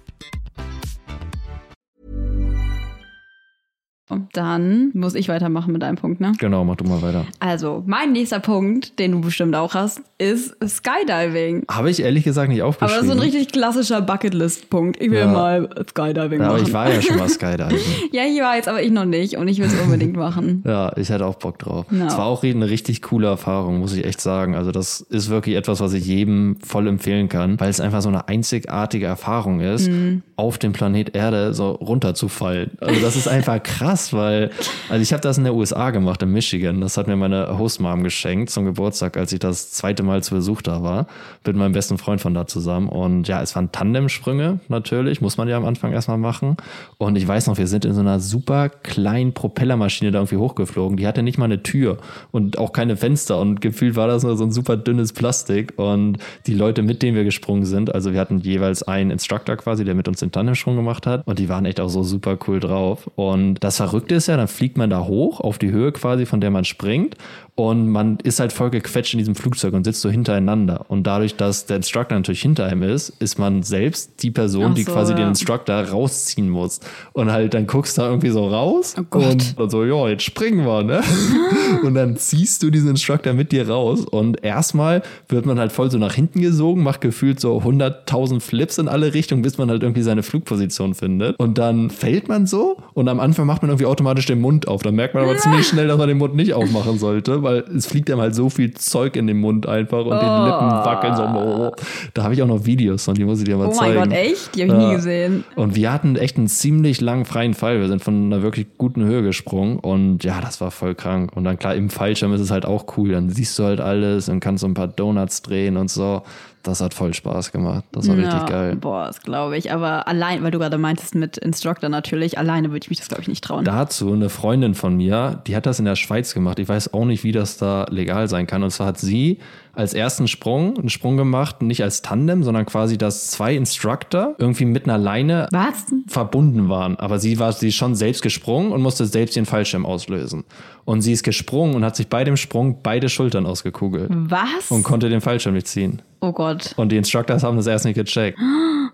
Und dann muss ich weitermachen mit einem Punkt, ne? Genau, mach du mal weiter. Also, mein nächster Punkt, den du bestimmt auch hast, ist Skydiving. Habe ich ehrlich gesagt nicht Aber aufgeschrieben. das ist ein richtig klassischer Bucketlist-Punkt. Ich will Ja. mal Skydiving ja, aber machen. ich war ja schon mal Skydiving. ja, ich war jetzt, aber ich noch nicht und ich will es unbedingt machen. Ja, ich hätte auch Bock drauf. Es war auch eine richtig coole Erfahrung, muss ich echt sagen. Also das ist wirklich etwas, was ich jedem voll empfehlen kann, weil es einfach so eine einzigartige Erfahrung ist, Mhm. auf dem Planet Erde so runterzufallen. Also das ist einfach krass, weil also ich habe das in der USA gemacht, in Michigan. Das hat mir meine Hostmom geschenkt zum Geburtstag, als ich das zweite Mal zu Besuch da war, mit meinem besten Freund von da zusammen. Und ja, es waren Tandemsprünge natürlich, muss man ja am Anfang erstmal machen. Und ich weiß noch, wir sind in so einer super kleinen Propellermaschine da irgendwie hochgeflogen. Die hatte nicht mal eine Tür und auch keine Fenster. Und gefühlt war das nur so ein super dünnes Plastik. Und die Leute, mit denen wir gesprungen sind, also wir hatten jeweils einen Instructor quasi, der mit uns den Tandemsprung gemacht hat. Und die waren echt auch so super cool drauf. Und das Verrückte ist ja, dann fliegt man da hoch auf die Höhe quasi, von der man springt. Und man ist halt voll gequetscht in diesem Flugzeug und sitzt so hintereinander. Und dadurch, dass der Instructor natürlich hinter einem ist, ist man selbst die Person, Ach die so, quasi ja. den Instructor rausziehen muss. Und halt dann guckst du da irgendwie so raus Oh und, und so, ja, jetzt springen wir, ne? und dann ziehst du diesen Instructor mit dir raus und erstmal wird man halt voll so nach hinten gesogen, macht gefühlt so 100.000 Flips in alle Richtungen, bis man halt irgendwie seine Flugposition findet. Und dann fällt man so und am Anfang macht man irgendwie automatisch den Mund auf. Dann merkt man aber ziemlich schnell, dass man den Mund nicht aufmachen sollte, weil es fliegt einem halt so viel Zeug in den Mund einfach und die Lippen wackeln so. Oh. Da habe ich auch noch Videos und die muss ich dir mal Oh zeigen. mein Gott, echt? Die habe ich nie Ja. gesehen. Und wir hatten echt einen ziemlich langen freien Fall. Wir sind von einer wirklich guten Höhe gesprungen und ja, das war voll krank. Und dann klar, im Fallschirm ist es halt auch cool. Dann siehst du halt alles und kannst so ein paar Donuts drehen und so. Das hat voll Spaß gemacht. Das war richtig Ja, geil. Boah, das glaube ich. Aber allein, weil du gerade meintest mit Instructor natürlich, alleine würde ich mich das, glaube ich, nicht trauen. Dazu eine Freundin von mir, die hat das in der Schweiz gemacht. Ich weiß auch nicht, wie das da legal sein kann. Und zwar hat sie als ersten Sprung einen Sprung gemacht, nicht als Tandem, sondern quasi, dass zwei Instructor irgendwie mit einer Leine Was? verbunden waren. Aber sie war sie ist schon selbst gesprungen und musste selbst den Fallschirm auslösen. Und sie ist gesprungen und hat sich bei dem Sprung beide Schultern ausgekugelt Was? und konnte den Fallschirm nicht ziehen. oh Gott. Und die Instructors haben das erst nicht gecheckt.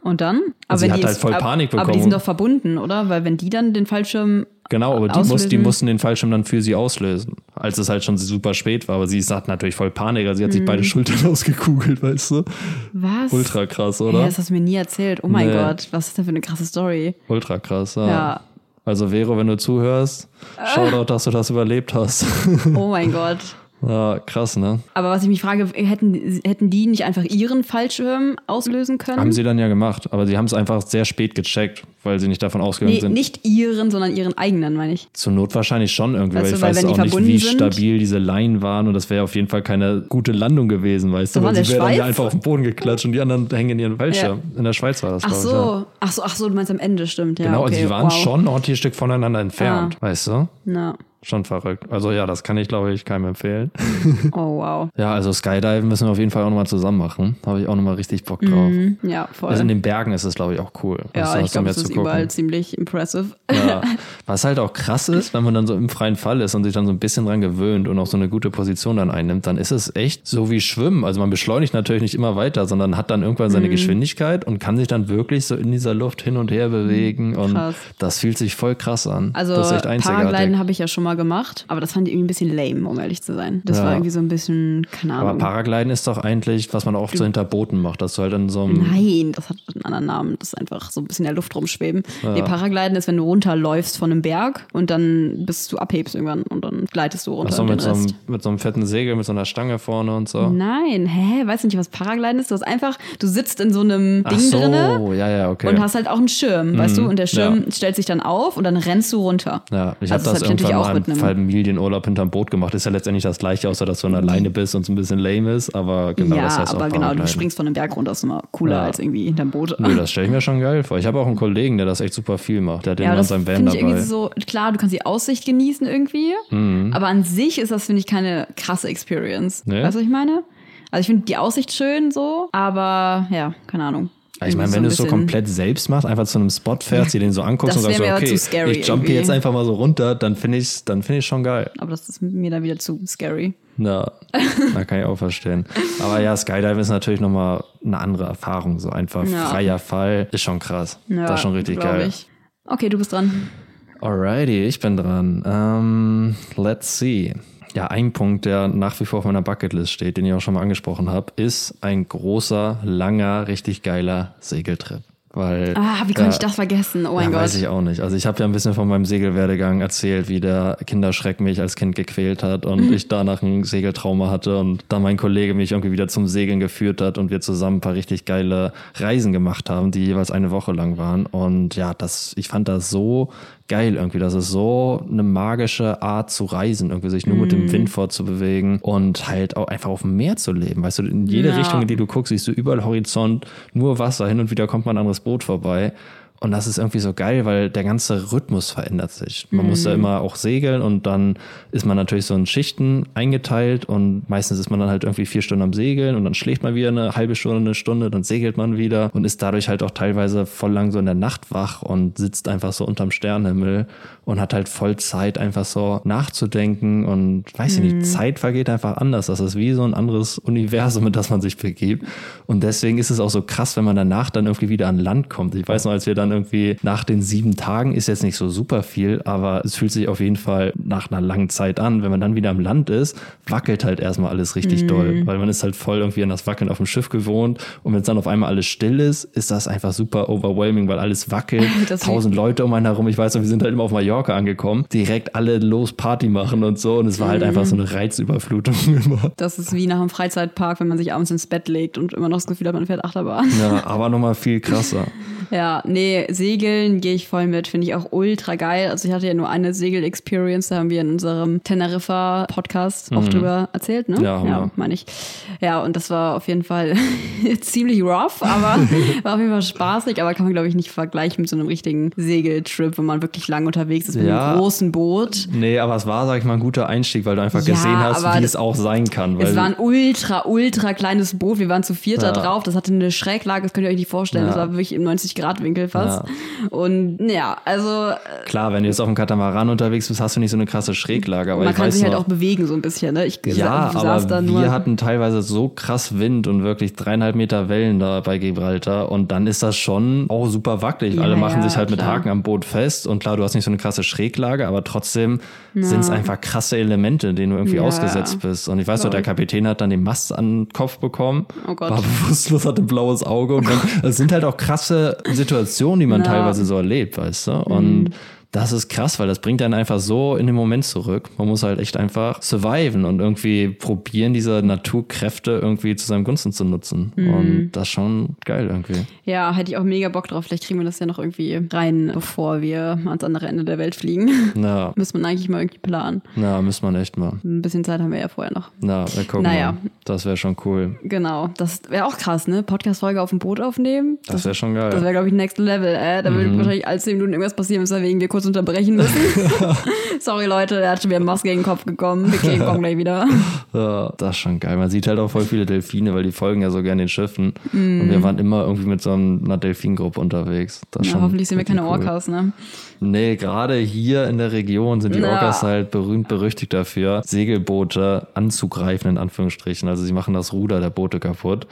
Und dann? sie wenn hat halt voll ab- Panik Aber die bekommen. sind doch verbunden, oder? Weil wenn die dann den Fallschirm Genau, aber die, muss, die mussten den Fallschirm dann für sie auslösen, als es halt schon super spät war. Aber sie hat natürlich voll Panik, also sie hat sich Mhm. beide Schultern ausgekugelt, weißt du? Was? Ultra krass, Hey, oder? das hast du mir nie erzählt. Oh mein Nee. Gott, was ist denn für eine krasse Story? Ultra krass, ja. Ja. Also Vero, wenn du zuhörst, schau doch, dass du das überlebt hast. Oh mein Gott. Ja, krass, ne? Aber was ich mich frage, hätten, hätten die nicht einfach ihren Fallschirm auslösen können? Haben sie dann ja gemacht, aber sie haben es einfach sehr spät gecheckt, weil sie nicht davon ausgegangen nee, sind. nicht ihren, sondern ihren eigenen, meine ich. Zur Not wahrscheinlich schon irgendwie, Weißt weil du, ich weil weiß auch nicht, wie sind- stabil diese Leinen waren und das wäre auf jeden Fall keine gute Landung gewesen, weißt du, weil sie der wäre dann ja einfach auf den Boden geklatscht und die anderen hängen in ihren Fallschirm. In der Schweiz war das, Ach glaube ich. Ja. so, ach so, ach so, du meinst am Ende, stimmt. Ja, Genau, okay, also die waren wow. schon ein ordentliches Stück voneinander entfernt, weißt du? Ja. Schon verrückt. Also ja, das kann ich, glaube ich, keinem empfehlen. Oh, wow. Ja, also Skydiven müssen wir auf jeden Fall auch nochmal zusammen machen. Da habe ich auch nochmal richtig Bock drauf. Ja, voll. Also in den Bergen ist es, glaube ich, auch cool. ja, ich glaube, das ist gucken. überall ziemlich impressive. Ja. Was halt auch krass ist, wenn man dann so im freien Fall ist und sich dann so ein bisschen dran gewöhnt und auch so eine gute Position dann einnimmt, dann ist es echt so wie Schwimmen. Also man beschleunigt natürlich nicht immer weiter, sondern hat dann irgendwann Mhm. seine Geschwindigkeit und kann sich dann wirklich so in dieser Luft hin und her bewegen und Mhm. Krass. das fühlt sich voll krass an. Also das ist echt einzigartig. Paragliden habe ich ja schon mal gemacht, aber das fand ich irgendwie ein bisschen lame, um ehrlich zu sein. Das Ja. war irgendwie so ein bisschen, keine Aber Ahnung. Paragliden ist doch eigentlich, was man oft so hinter Booten macht, dass du halt in so einem Nein, das hat einen anderen Namen. Das ist einfach so ein bisschen in der Luft rumschweben. Nee, Paragliden ist, wenn du runterläufst von einem Berg und dann bis du abhebst irgendwann und dann gleitest du runter Ach so, und den mit, so einem, Rest. mit so einem fetten Segel, mit so einer Stange vorne und so. Nein, hä? Weißt du nicht, was Paragliden ist? Du hast einfach, du sitzt in so einem Ding so, drinne ja, ja, okay. und hast halt auch einen Schirm, weißt du? Und der Schirm ja. stellt sich dann auf und dann rennst du runter. Ja, ich Also habe das hab irgendwann auch mal mit einem- Familienurlaub hinterm Boot gemacht. Ist ja letztendlich das gleiche, außer dass du an der Leine bist und es ein bisschen lame ist, aber genau ja, das heißt aber auch genau, du springst von einem Berg runter, ist immer cooler Ja. als irgendwie hinterm Boot. Nö, das stelle ich mir schon geil vor. Ich habe auch einen Kollegen, der das echt super viel macht. Der hat Ja, mal in das seinem Van ich dabei. irgendwie so, klar, du kannst die Aussicht genießen irgendwie, Mhm. aber an sich ist das, finde ich, keine krasse Experience. Nee? Weißt du, was ich meine? Also ich finde die Aussicht schön so, aber ja, keine Ahnung. Ich meine, wenn du ein es so komplett selbst machst, einfach zu einem Spot fährst, dir den so anguckst und sagst, so, okay, ich jump hier jetzt einfach mal so runter, dann finde ich es find schon geil. Aber das ist mir dann wieder zu scary. Ja, da kann ich auch verstehen. Aber ja, Skydive ist natürlich nochmal eine andere Erfahrung. So einfach Ja. freier Fall ist schon krass. Ja, das ist schon richtig geil. Ich. Okay, du bist dran. Alrighty, ich bin dran. Ähm, let's see. Ja, ein Punkt, der nach wie vor auf meiner Bucketlist steht, den ich auch schon mal angesprochen habe, ist ein großer, langer, richtig geiler Segeltrip. Weil, Ah, wie konnte ich das vergessen? Oh mein ja, Gott. weiß ich auch nicht. Also ich habe ja ein bisschen von meinem Segelwerdegang erzählt, wie der Kinderschreck mich als Kind gequält hat Mhm. und ich danach ein Segeltrauma hatte und da mein Kollege mich irgendwie wieder zum Segeln geführt hat und wir zusammen ein paar richtig geile Reisen gemacht haben, die jeweils eine Woche lang waren. Und ja, das, ich fand das so geil irgendwie. Das ist so eine magische Art zu reisen, irgendwie sich nur mit Mhm. dem Wind fortzubewegen und halt auch einfach auf dem Meer zu leben. Weißt du, in jede Ja. Richtung, in die du guckst, siehst du überall Horizont, nur Wasser, hin und wieder kommt mal ein anderes Boot vorbei. Und das ist irgendwie so geil, weil der ganze Rhythmus verändert sich. Man muss ja immer auch segeln und dann ist man natürlich so in Schichten eingeteilt und meistens ist man dann halt irgendwie vier Stunden am Segeln und dann schläft man wieder eine halbe Stunde, eine Stunde, dann segelt man wieder und ist dadurch halt auch teilweise voll lang so in der Nacht wach und sitzt einfach so unterm Sternenhimmel und hat halt voll Zeit einfach so nachzudenken und weiß ich nicht, Zeit vergeht einfach anders. Das ist wie so ein anderes Universum, in das man sich begibt. Und deswegen ist es auch so krass, wenn man danach dann irgendwie wieder an Land kommt. Ich weiß noch, als wir dann irgendwie nach den sieben Tagen, ist jetzt nicht so super viel, aber es fühlt sich auf jeden Fall nach einer langen Zeit an. Wenn man dann wieder am Land ist, wackelt halt erstmal alles richtig doll, weil man ist halt voll irgendwie an das Wackeln auf dem Schiff gewohnt. Und wenn es dann auf einmal alles still ist, ist das einfach super overwhelming, weil alles wackelt. Tausend Leute um einen herum. Ich weiß noch, wir sind halt immer auf Mallorca angekommen, direkt alle los Party machen und so. Und es war halt einfach so eine Reizüberflutung immer. Das ist wie nach einem Freizeitpark, wenn man sich abends ins Bett legt und immer noch das Gefühl hat, man fährt Achterbahn. Ja, aber nochmal viel krasser. Ja, nee, Segeln gehe ich voll mit, finde ich auch ultra geil. Also ich hatte ja nur eine Segel-Experience, da haben wir in unserem Teneriffa-Podcast auch drüber erzählt, ne? Mhm. Ja, ja meine ich. Ja, und das war auf jeden Fall ziemlich rough, aber war auf jeden Fall spaßig, aber kann man, glaube ich, nicht vergleichen mit so einem richtigen Segeltrip, wo man wirklich lang unterwegs ist mit Ja. einem großen Boot. Nee, aber es war, sag ich mal, ein guter Einstieg, weil du einfach Ja, gesehen hast, wie das- es auch sein kann. Weil Es war ein ultra, ultra kleines Boot. Wir waren zu viert da drauf. Das hatte eine Schräglage, das könnt ihr euch nicht vorstellen. Das war wirklich im 90-Grad-Winkel fast. Und ja, also Klar, wenn du jetzt auf dem Katamaran unterwegs bist, hast du nicht so eine krasse Schräglage. Aber man kann sich halt noch, auch bewegen so ein bisschen. Ne? Ich Ja, saß aber wir hatten teilweise so krass Wind und wirklich dreieinhalb Meter Wellen da bei Gibraltar und dann ist das schon auch super wackelig. Ja, Alle machen ja, sich halt mit klar. Haken am Boot fest und klar, du hast nicht so eine krasse Schräglage, aber trotzdem sind es einfach krasse Elemente, denen du irgendwie Ja. ausgesetzt bist. Und ich weiß noch, der Kapitän hat dann den Mast an den Kopf bekommen, Oh Gott. war bewusstlos, hatte ein blaues Auge und dann, es sind halt auch krasse Situationen, die man Ja. Mhm. teilweise so erlebt, weißt du? Und das ist krass, weil das bringt einen einfach so in den Moment zurück. Man muss halt echt einfach surviven und irgendwie probieren, diese Naturkräfte irgendwie zu seinem Gunsten zu nutzen. Mhm. Und das ist schon geil irgendwie. Ja, hätte ich auch mega Bock drauf. Vielleicht kriegen wir das ja noch irgendwie rein, bevor wir ans andere Ende der Welt fliegen. Na, Müsste man eigentlich mal irgendwie planen. na, müssen man echt mal. Ein bisschen Zeit haben wir ja vorher noch. Na, wir gucken Naja. mal. Das wäre schon cool. Genau, das wäre auch krass, ne? Podcast-Folge auf dem Boot aufnehmen. Das wäre schon geil. Das wäre, glaube ich, next level. Äh? Da Mhm. würde wahrscheinlich alle 10 Minuten irgendwas passieren, weswegen wir kurz kurz unterbrechen müssen. Sorry Leute, der hat schon wieder Maske gegen den Kopf gekommen. Wir kommen gleich wieder. Ja, das ist schon geil. Man sieht halt auch voll viele Delfine, weil die folgen ja so gerne den Schiffen. Und wir waren immer irgendwie mit so einer Delfingruppe unterwegs. Das Ja, hoffentlich sehen wir keine cool. Orcas, ne? Nee, gerade hier in der Region sind die Ja. Orcas halt berühmt berüchtigt dafür, Segelboote anzugreifen, in Anführungsstrichen. Also sie machen das Ruder der Boote kaputt.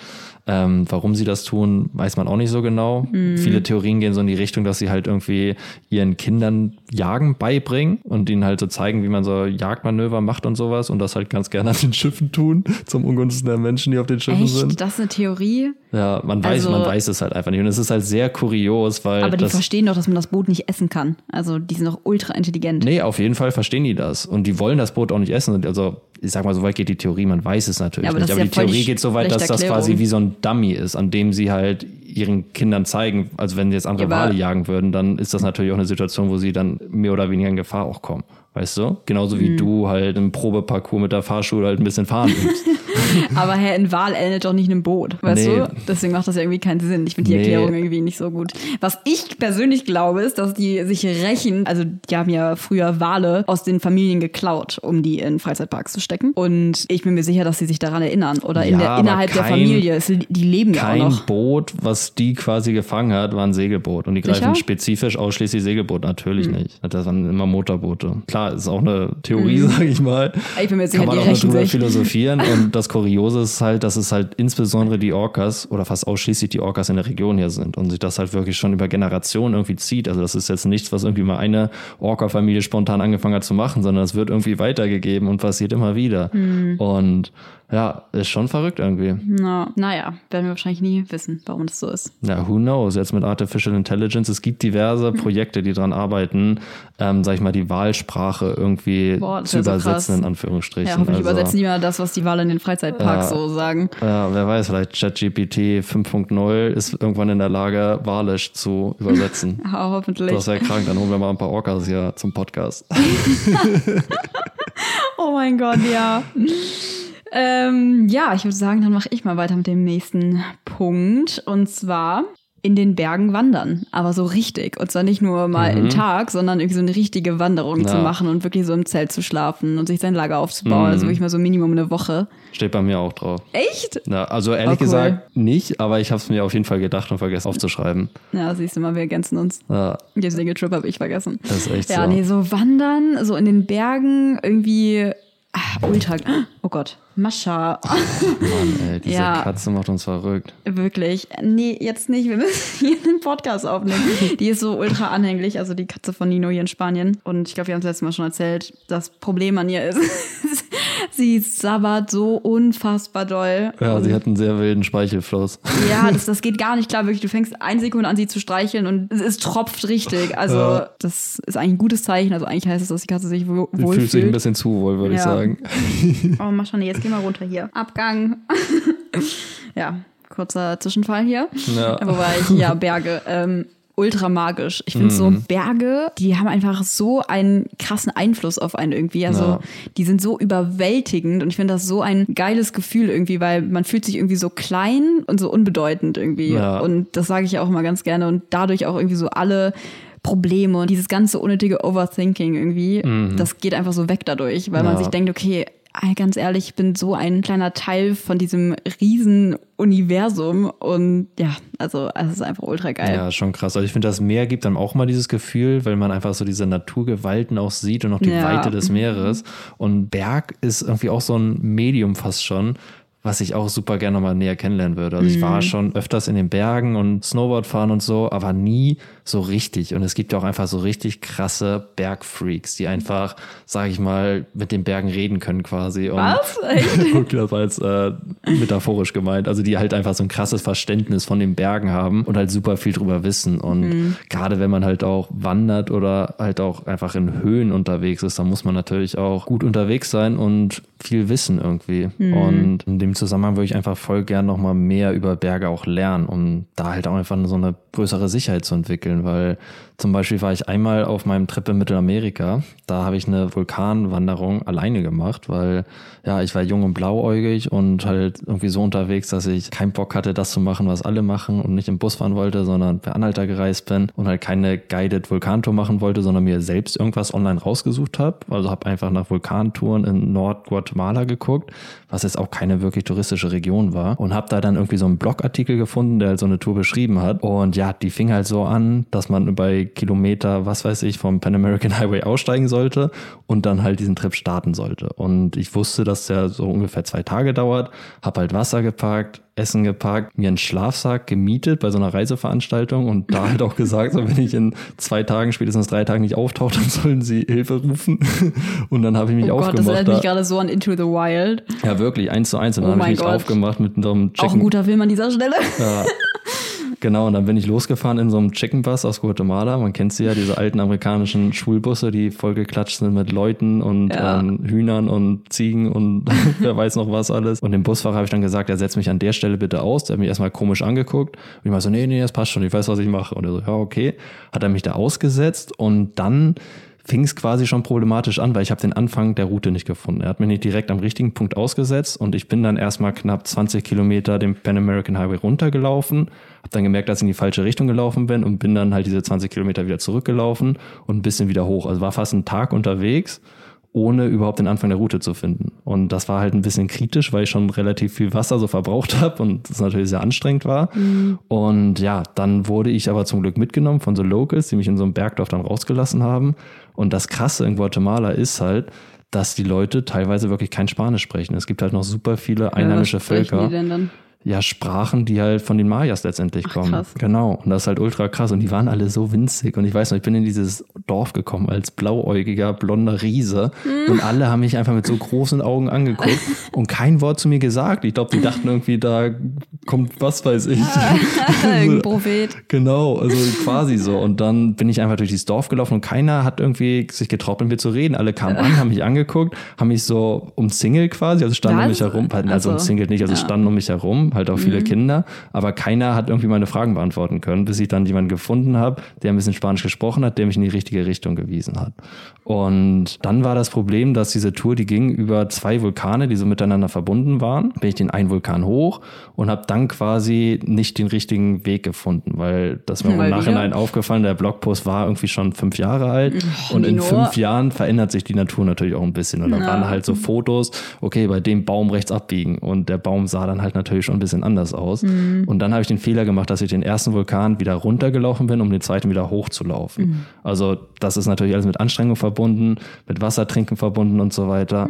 Ähm, warum sie das tun, weiß man auch nicht so genau. Mhm. Viele Theorien gehen so in die Richtung, dass sie halt irgendwie ihren Kindern Jagen beibringen und ihnen halt so zeigen, wie man so Jagdmanöver macht und sowas und das halt ganz gerne an den Schiffen tun, zum Ungunsten der Menschen, die auf den Schiffen sind. Echt? Das ist eine Theorie? Ja, man weiß, Also- man weiß es halt einfach nicht. Und es ist halt sehr kurios, weil Aber die verstehen doch, dass man das Boot nicht essen kann. Also die sind doch ultra intelligent. Nee, auf jeden Fall verstehen die das. Und die wollen das Boot auch nicht essen. Also, ich sag mal, so weit geht die Theorie, man weiß es natürlich Ja, aber nicht. Aber ja die Theorie geht so weit, dass das Erklärung. quasi wie so ein Dummy ist, an dem sie halt ihren Kindern zeigen, also wenn sie jetzt andere Ja, Wale jagen würden, dann ist das natürlich auch eine Situation, wo sie dann mehr oder weniger in Gefahr auch kommen. Weißt du? Genauso Mhm. wie du halt im Probeparcours mit der Fahrschule halt ein bisschen fahren übst. Aber Herr, ein Wal endet doch nicht in einem Boot. Weißt Nee. du? Deswegen macht das ja irgendwie keinen Sinn. Ich finde die Nee. Erklärung irgendwie nicht so gut. Was ich persönlich glaube, ist, dass die sich rächen. Also, die haben ja früher Wale aus den Familien geklaut, um die in Freizeitparks zu stecken. Und ich bin mir sicher, dass sie sich daran erinnern. Oder in Ja, der, innerhalb der kein- Familie. Es, die leben ja auch Kein noch. Boot, was die quasi gefangen hat, war ein Segelboot. Und die greifen Sicher? Spezifisch ausschließlich Segelboot, natürlich nicht. Das waren immer Motorboote. Klar, ist auch eine Theorie, sage ich mal. Ich bin mir sicher, Kann man auch noch drüber philosophieren. Und das Kuriose ist halt, dass es halt insbesondere die Orcas oder fast ausschließlich die Orcas in der Region hier sind und sich das halt wirklich schon über Generationen irgendwie zieht. Also das ist jetzt nichts, was irgendwie mal eine Orca-Familie spontan angefangen hat zu machen, sondern es wird irgendwie weitergegeben und passiert immer wieder. Hm. Und ja, ist schon verrückt irgendwie. Na, naja, werden wir wahrscheinlich nie wissen, warum das so ist. Ja, who knows? Jetzt mit Artificial Intelligence. Es gibt diverse Hm. Projekte, die dran arbeiten, ähm, sag ich mal, die Wahlsprache irgendwie Boah, zu so übersetzen, krass. in Anführungsstrichen. Ja, hoffentlich Also, übersetzen die mal das, was die Wale in den Freizeitparks so sagen. Ja, wer weiß, vielleicht ChatGPT 5.0 ist irgendwann in der Lage, Walisch zu übersetzen. Ja, hoffentlich. Das wäre krank, dann holen wir mal ein paar Orcas hier zum Podcast. Oh mein Gott, ja. ähm, ja, ich würde sagen, dann mache ich mal weiter mit dem nächsten Punkt. Und zwar in den Bergen wandern. Aber so richtig. Und zwar nicht nur mal einen Tag, sondern irgendwie so eine richtige Wanderung zu Ja. machen und wirklich so im Zelt zu schlafen und sich sein Lager aufzubauen. Also wirklich mal so Minimum eine Woche. Steht bei mir auch drauf. Echt? Ja, also ehrlich Oh, cool. gesagt nicht, aber ich habe es mir auf jeden Fall gedacht und vergessen aufzuschreiben. Ja, siehst du mal, wir ergänzen uns. Ja, Den Single-Trip habe ich vergessen. das ist echt Ja, so. nee, so wandern, so in den Bergen, irgendwie ah, ultra. Oh Gott, Mascha. Mann, ey, diese Ja. Katze macht uns verrückt. Wirklich. Nee, jetzt nicht. Wir müssen hier einen Podcast aufnehmen. Die ist so ultra anhänglich, also die Katze von Nino hier in Spanien. Und ich glaube, wir haben es letztes Mal schon erzählt, das Problem an ihr ist, sie sabbert so unfassbar doll. Ja, und sie hat einen sehr wilden Speichelfluss. ja, das, das geht gar nicht klar, wirklich. Du fängst eine Sekunde an, sie zu streicheln und es, es tropft richtig. Also, Ja. das ist eigentlich ein gutes Zeichen. Also, eigentlich heißt es, dass die Katze sich wohlfühlt. fühlt sich ein bisschen zu wohl, würde ich Ja. sagen. Oh, mach schon, jetzt geh mal runter hier. Abgang. ja, kurzer Zwischenfall hier. Ja. Wobei ich, ja, Berge, ähm, ultra magisch. Ich finde Mhm. so Berge, die haben einfach so einen krassen Einfluss auf einen irgendwie. Also Ja. die sind so überwältigend und ich finde das so ein geiles Gefühl irgendwie, weil man fühlt sich irgendwie so klein und so unbedeutend irgendwie. Ja. Und das sage ich auch immer ganz gerne und dadurch auch irgendwie so alle Probleme und dieses ganze unnötige Overthinking irgendwie, das geht einfach so weg dadurch, weil man. Ja. sich denkt, okay, ganz ehrlich, ich bin so ein kleiner Teil von diesem riesen Universum und ja, also es ist einfach ultra geil. Ja, schon krass. Also ich finde, das Meer gibt dann auch mal dieses Gefühl, weil man einfach so diese Naturgewalten auch sieht und auch die Ja. Weite des Meeres. Und Berg ist irgendwie auch so ein Medium fast schon, was ich auch super gerne mal näher kennenlernen würde. Also ich Mhm. war schon öfters in den Bergen und Snowboard fahren und so, aber nie so richtig. Und es gibt ja auch einfach so richtig krasse Bergfreaks, die einfach, sage ich mal, mit den Bergen reden können quasi. Und Was? Echt? Das jetzt äh, metaphorisch gemeint. Also die halt einfach so ein krasses Verständnis von den Bergen haben und halt super viel drüber wissen. Und Mhm. gerade wenn man halt auch wandert oder halt auch einfach in Höhen unterwegs ist, dann muss man natürlich auch gut unterwegs sein und viel wissen irgendwie. Mhm. Und in dem Zusammenhang würde ich einfach voll gern nochmal mehr über Berge auch lernen, um da halt auch einfach so eine größere Sicherheit zu entwickeln, weil zum Beispiel war ich einmal auf meinem Trip in Mittelamerika, da habe ich eine Vulkanwanderung alleine gemacht, weil ja, ich war jung und blauäugig und halt irgendwie so unterwegs, dass ich keinen Bock hatte, das zu machen, was alle machen und nicht im Bus fahren wollte, sondern per Anhalter gereist bin und halt keine guided Vulkantour machen wollte, sondern mir selbst irgendwas online rausgesucht habe. Also habe einfach nach Vulkantouren in Nord-Guatemala geguckt, was jetzt auch keine wirklich touristische Region war. Und habe da dann irgendwie so einen Blogartikel gefunden, der halt so eine Tour beschrieben hat. Und ja, die fing halt so an, dass man bei Kilometer, was weiß ich, vom Pan American Highway aussteigen sollte und dann halt diesen Trip starten sollte. Und ich wusste, dass der so ungefähr zwei Tage dauert, habe halt Wasser gepackt, Essen gepackt, mir einen Schlafsack gemietet bei so einer Reiseveranstaltung und da halt auch gesagt, so wenn ich in zwei Tagen, spätestens drei Tagen nicht auftauche, dann sollen sie Hilfe rufen. Und dann habe ich mich oh aufgemacht. Gott, das erinnert mich gerade so an Into the Wild. Ja, wirklich, eins zu eins. Und dann Oh habe ich mich Gott. aufgemacht mit einem Auch ein guter Film an dieser Stelle. Ja. Genau, und dann bin ich losgefahren in so einem Chicken Bus aus Guatemala. Man kennt sie ja, diese alten amerikanischen Schulbusse, die vollgeklatscht sind mit Leuten und Ja. ähm, Hühnern und Ziegen und wer weiß noch was alles. Und dem Busfahrer habe ich dann gesagt, er setzt mich an der Stelle bitte aus. Der hat mich erstmal komisch angeguckt. Und ich war so, nee, nee, das passt schon, ich weiß, was ich mache. Und er so, ja, okay. Hat er mich da ausgesetzt und dann fing es quasi schon problematisch an, weil ich habe den Anfang der Route nicht gefunden. Er hat mich nicht direkt am richtigen Punkt ausgesetzt und ich bin dann erstmal knapp 20 Kilometer den Pan American Highway runtergelaufen, habe dann gemerkt, dass ich in die falsche Richtung gelaufen bin und bin dann halt diese 20 Kilometer wieder zurückgelaufen und ein bisschen wieder hoch. Also war fast ein Tag unterwegs ohne überhaupt den Anfang der Route zu finden. Und das war halt ein bisschen kritisch, weil ich schon relativ viel Wasser so verbraucht habe und das natürlich sehr anstrengend war. Und ja, dann wurde ich aber zum Glück mitgenommen von so Locals, die mich in so einem Bergdorf dann rausgelassen haben. Und das Krasse in Guatemala ist halt, dass die Leute teilweise wirklich kein Spanisch sprechen. Es gibt halt noch super viele einheimische Ja, was Völker Die denn dann? Ja, Sprachen, die halt von den Mayas letztendlich kommen. krass. Genau. Und das ist halt ultra krass. Und die waren alle so winzig. Und ich weiß noch, ich bin in dieses Dorf gekommen als blauäugiger, blonder Riese. Hm. Und alle haben mich einfach mit so großen Augen angeguckt und kein Wort zu mir gesagt. Ich glaube, die dachten irgendwie, da kommt was weiß ich. Irgendein Prophet. Genau, also quasi so. Und dann bin ich einfach durch dieses Dorf gelaufen und keiner hat irgendwie sich getraut, mit mir zu reden. Alle kamen an, haben mich angeguckt, haben mich so umzingelt quasi, also standen um Was? mich herum, also Also, umzingelt nicht, also ja. Standen um mich herum, halt auch viele Kinder, aber keiner hat irgendwie meine Fragen beantworten können, bis ich dann jemanden gefunden habe, der ein bisschen Spanisch gesprochen hat, der mich in die richtige Richtung gewiesen hat. Und dann war das Problem, dass diese Tour, die ging über zwei Vulkane, die so miteinander verbunden waren. Bin ich den einen Vulkan hoch und habe dann quasi nicht den richtigen Weg gefunden, weil das mir im Nachhinein wieder? aufgefallen, der Blogpost war irgendwie schon fünf Jahre alt und in fünf Jahren verändert sich die Natur natürlich auch ein bisschen. Und dann Ja. waren halt so Fotos, okay, bei dem Baum rechts abbiegen und der Baum sah dann halt natürlich schon ein bisschen anders aus. Und dann habe ich den Fehler gemacht, dass ich den ersten Vulkan wieder runtergelaufen bin, um den zweiten wieder hochzulaufen. Also das ist natürlich alles mit Anstrengung verbunden, mit Wassertrinken verbunden und so weiter.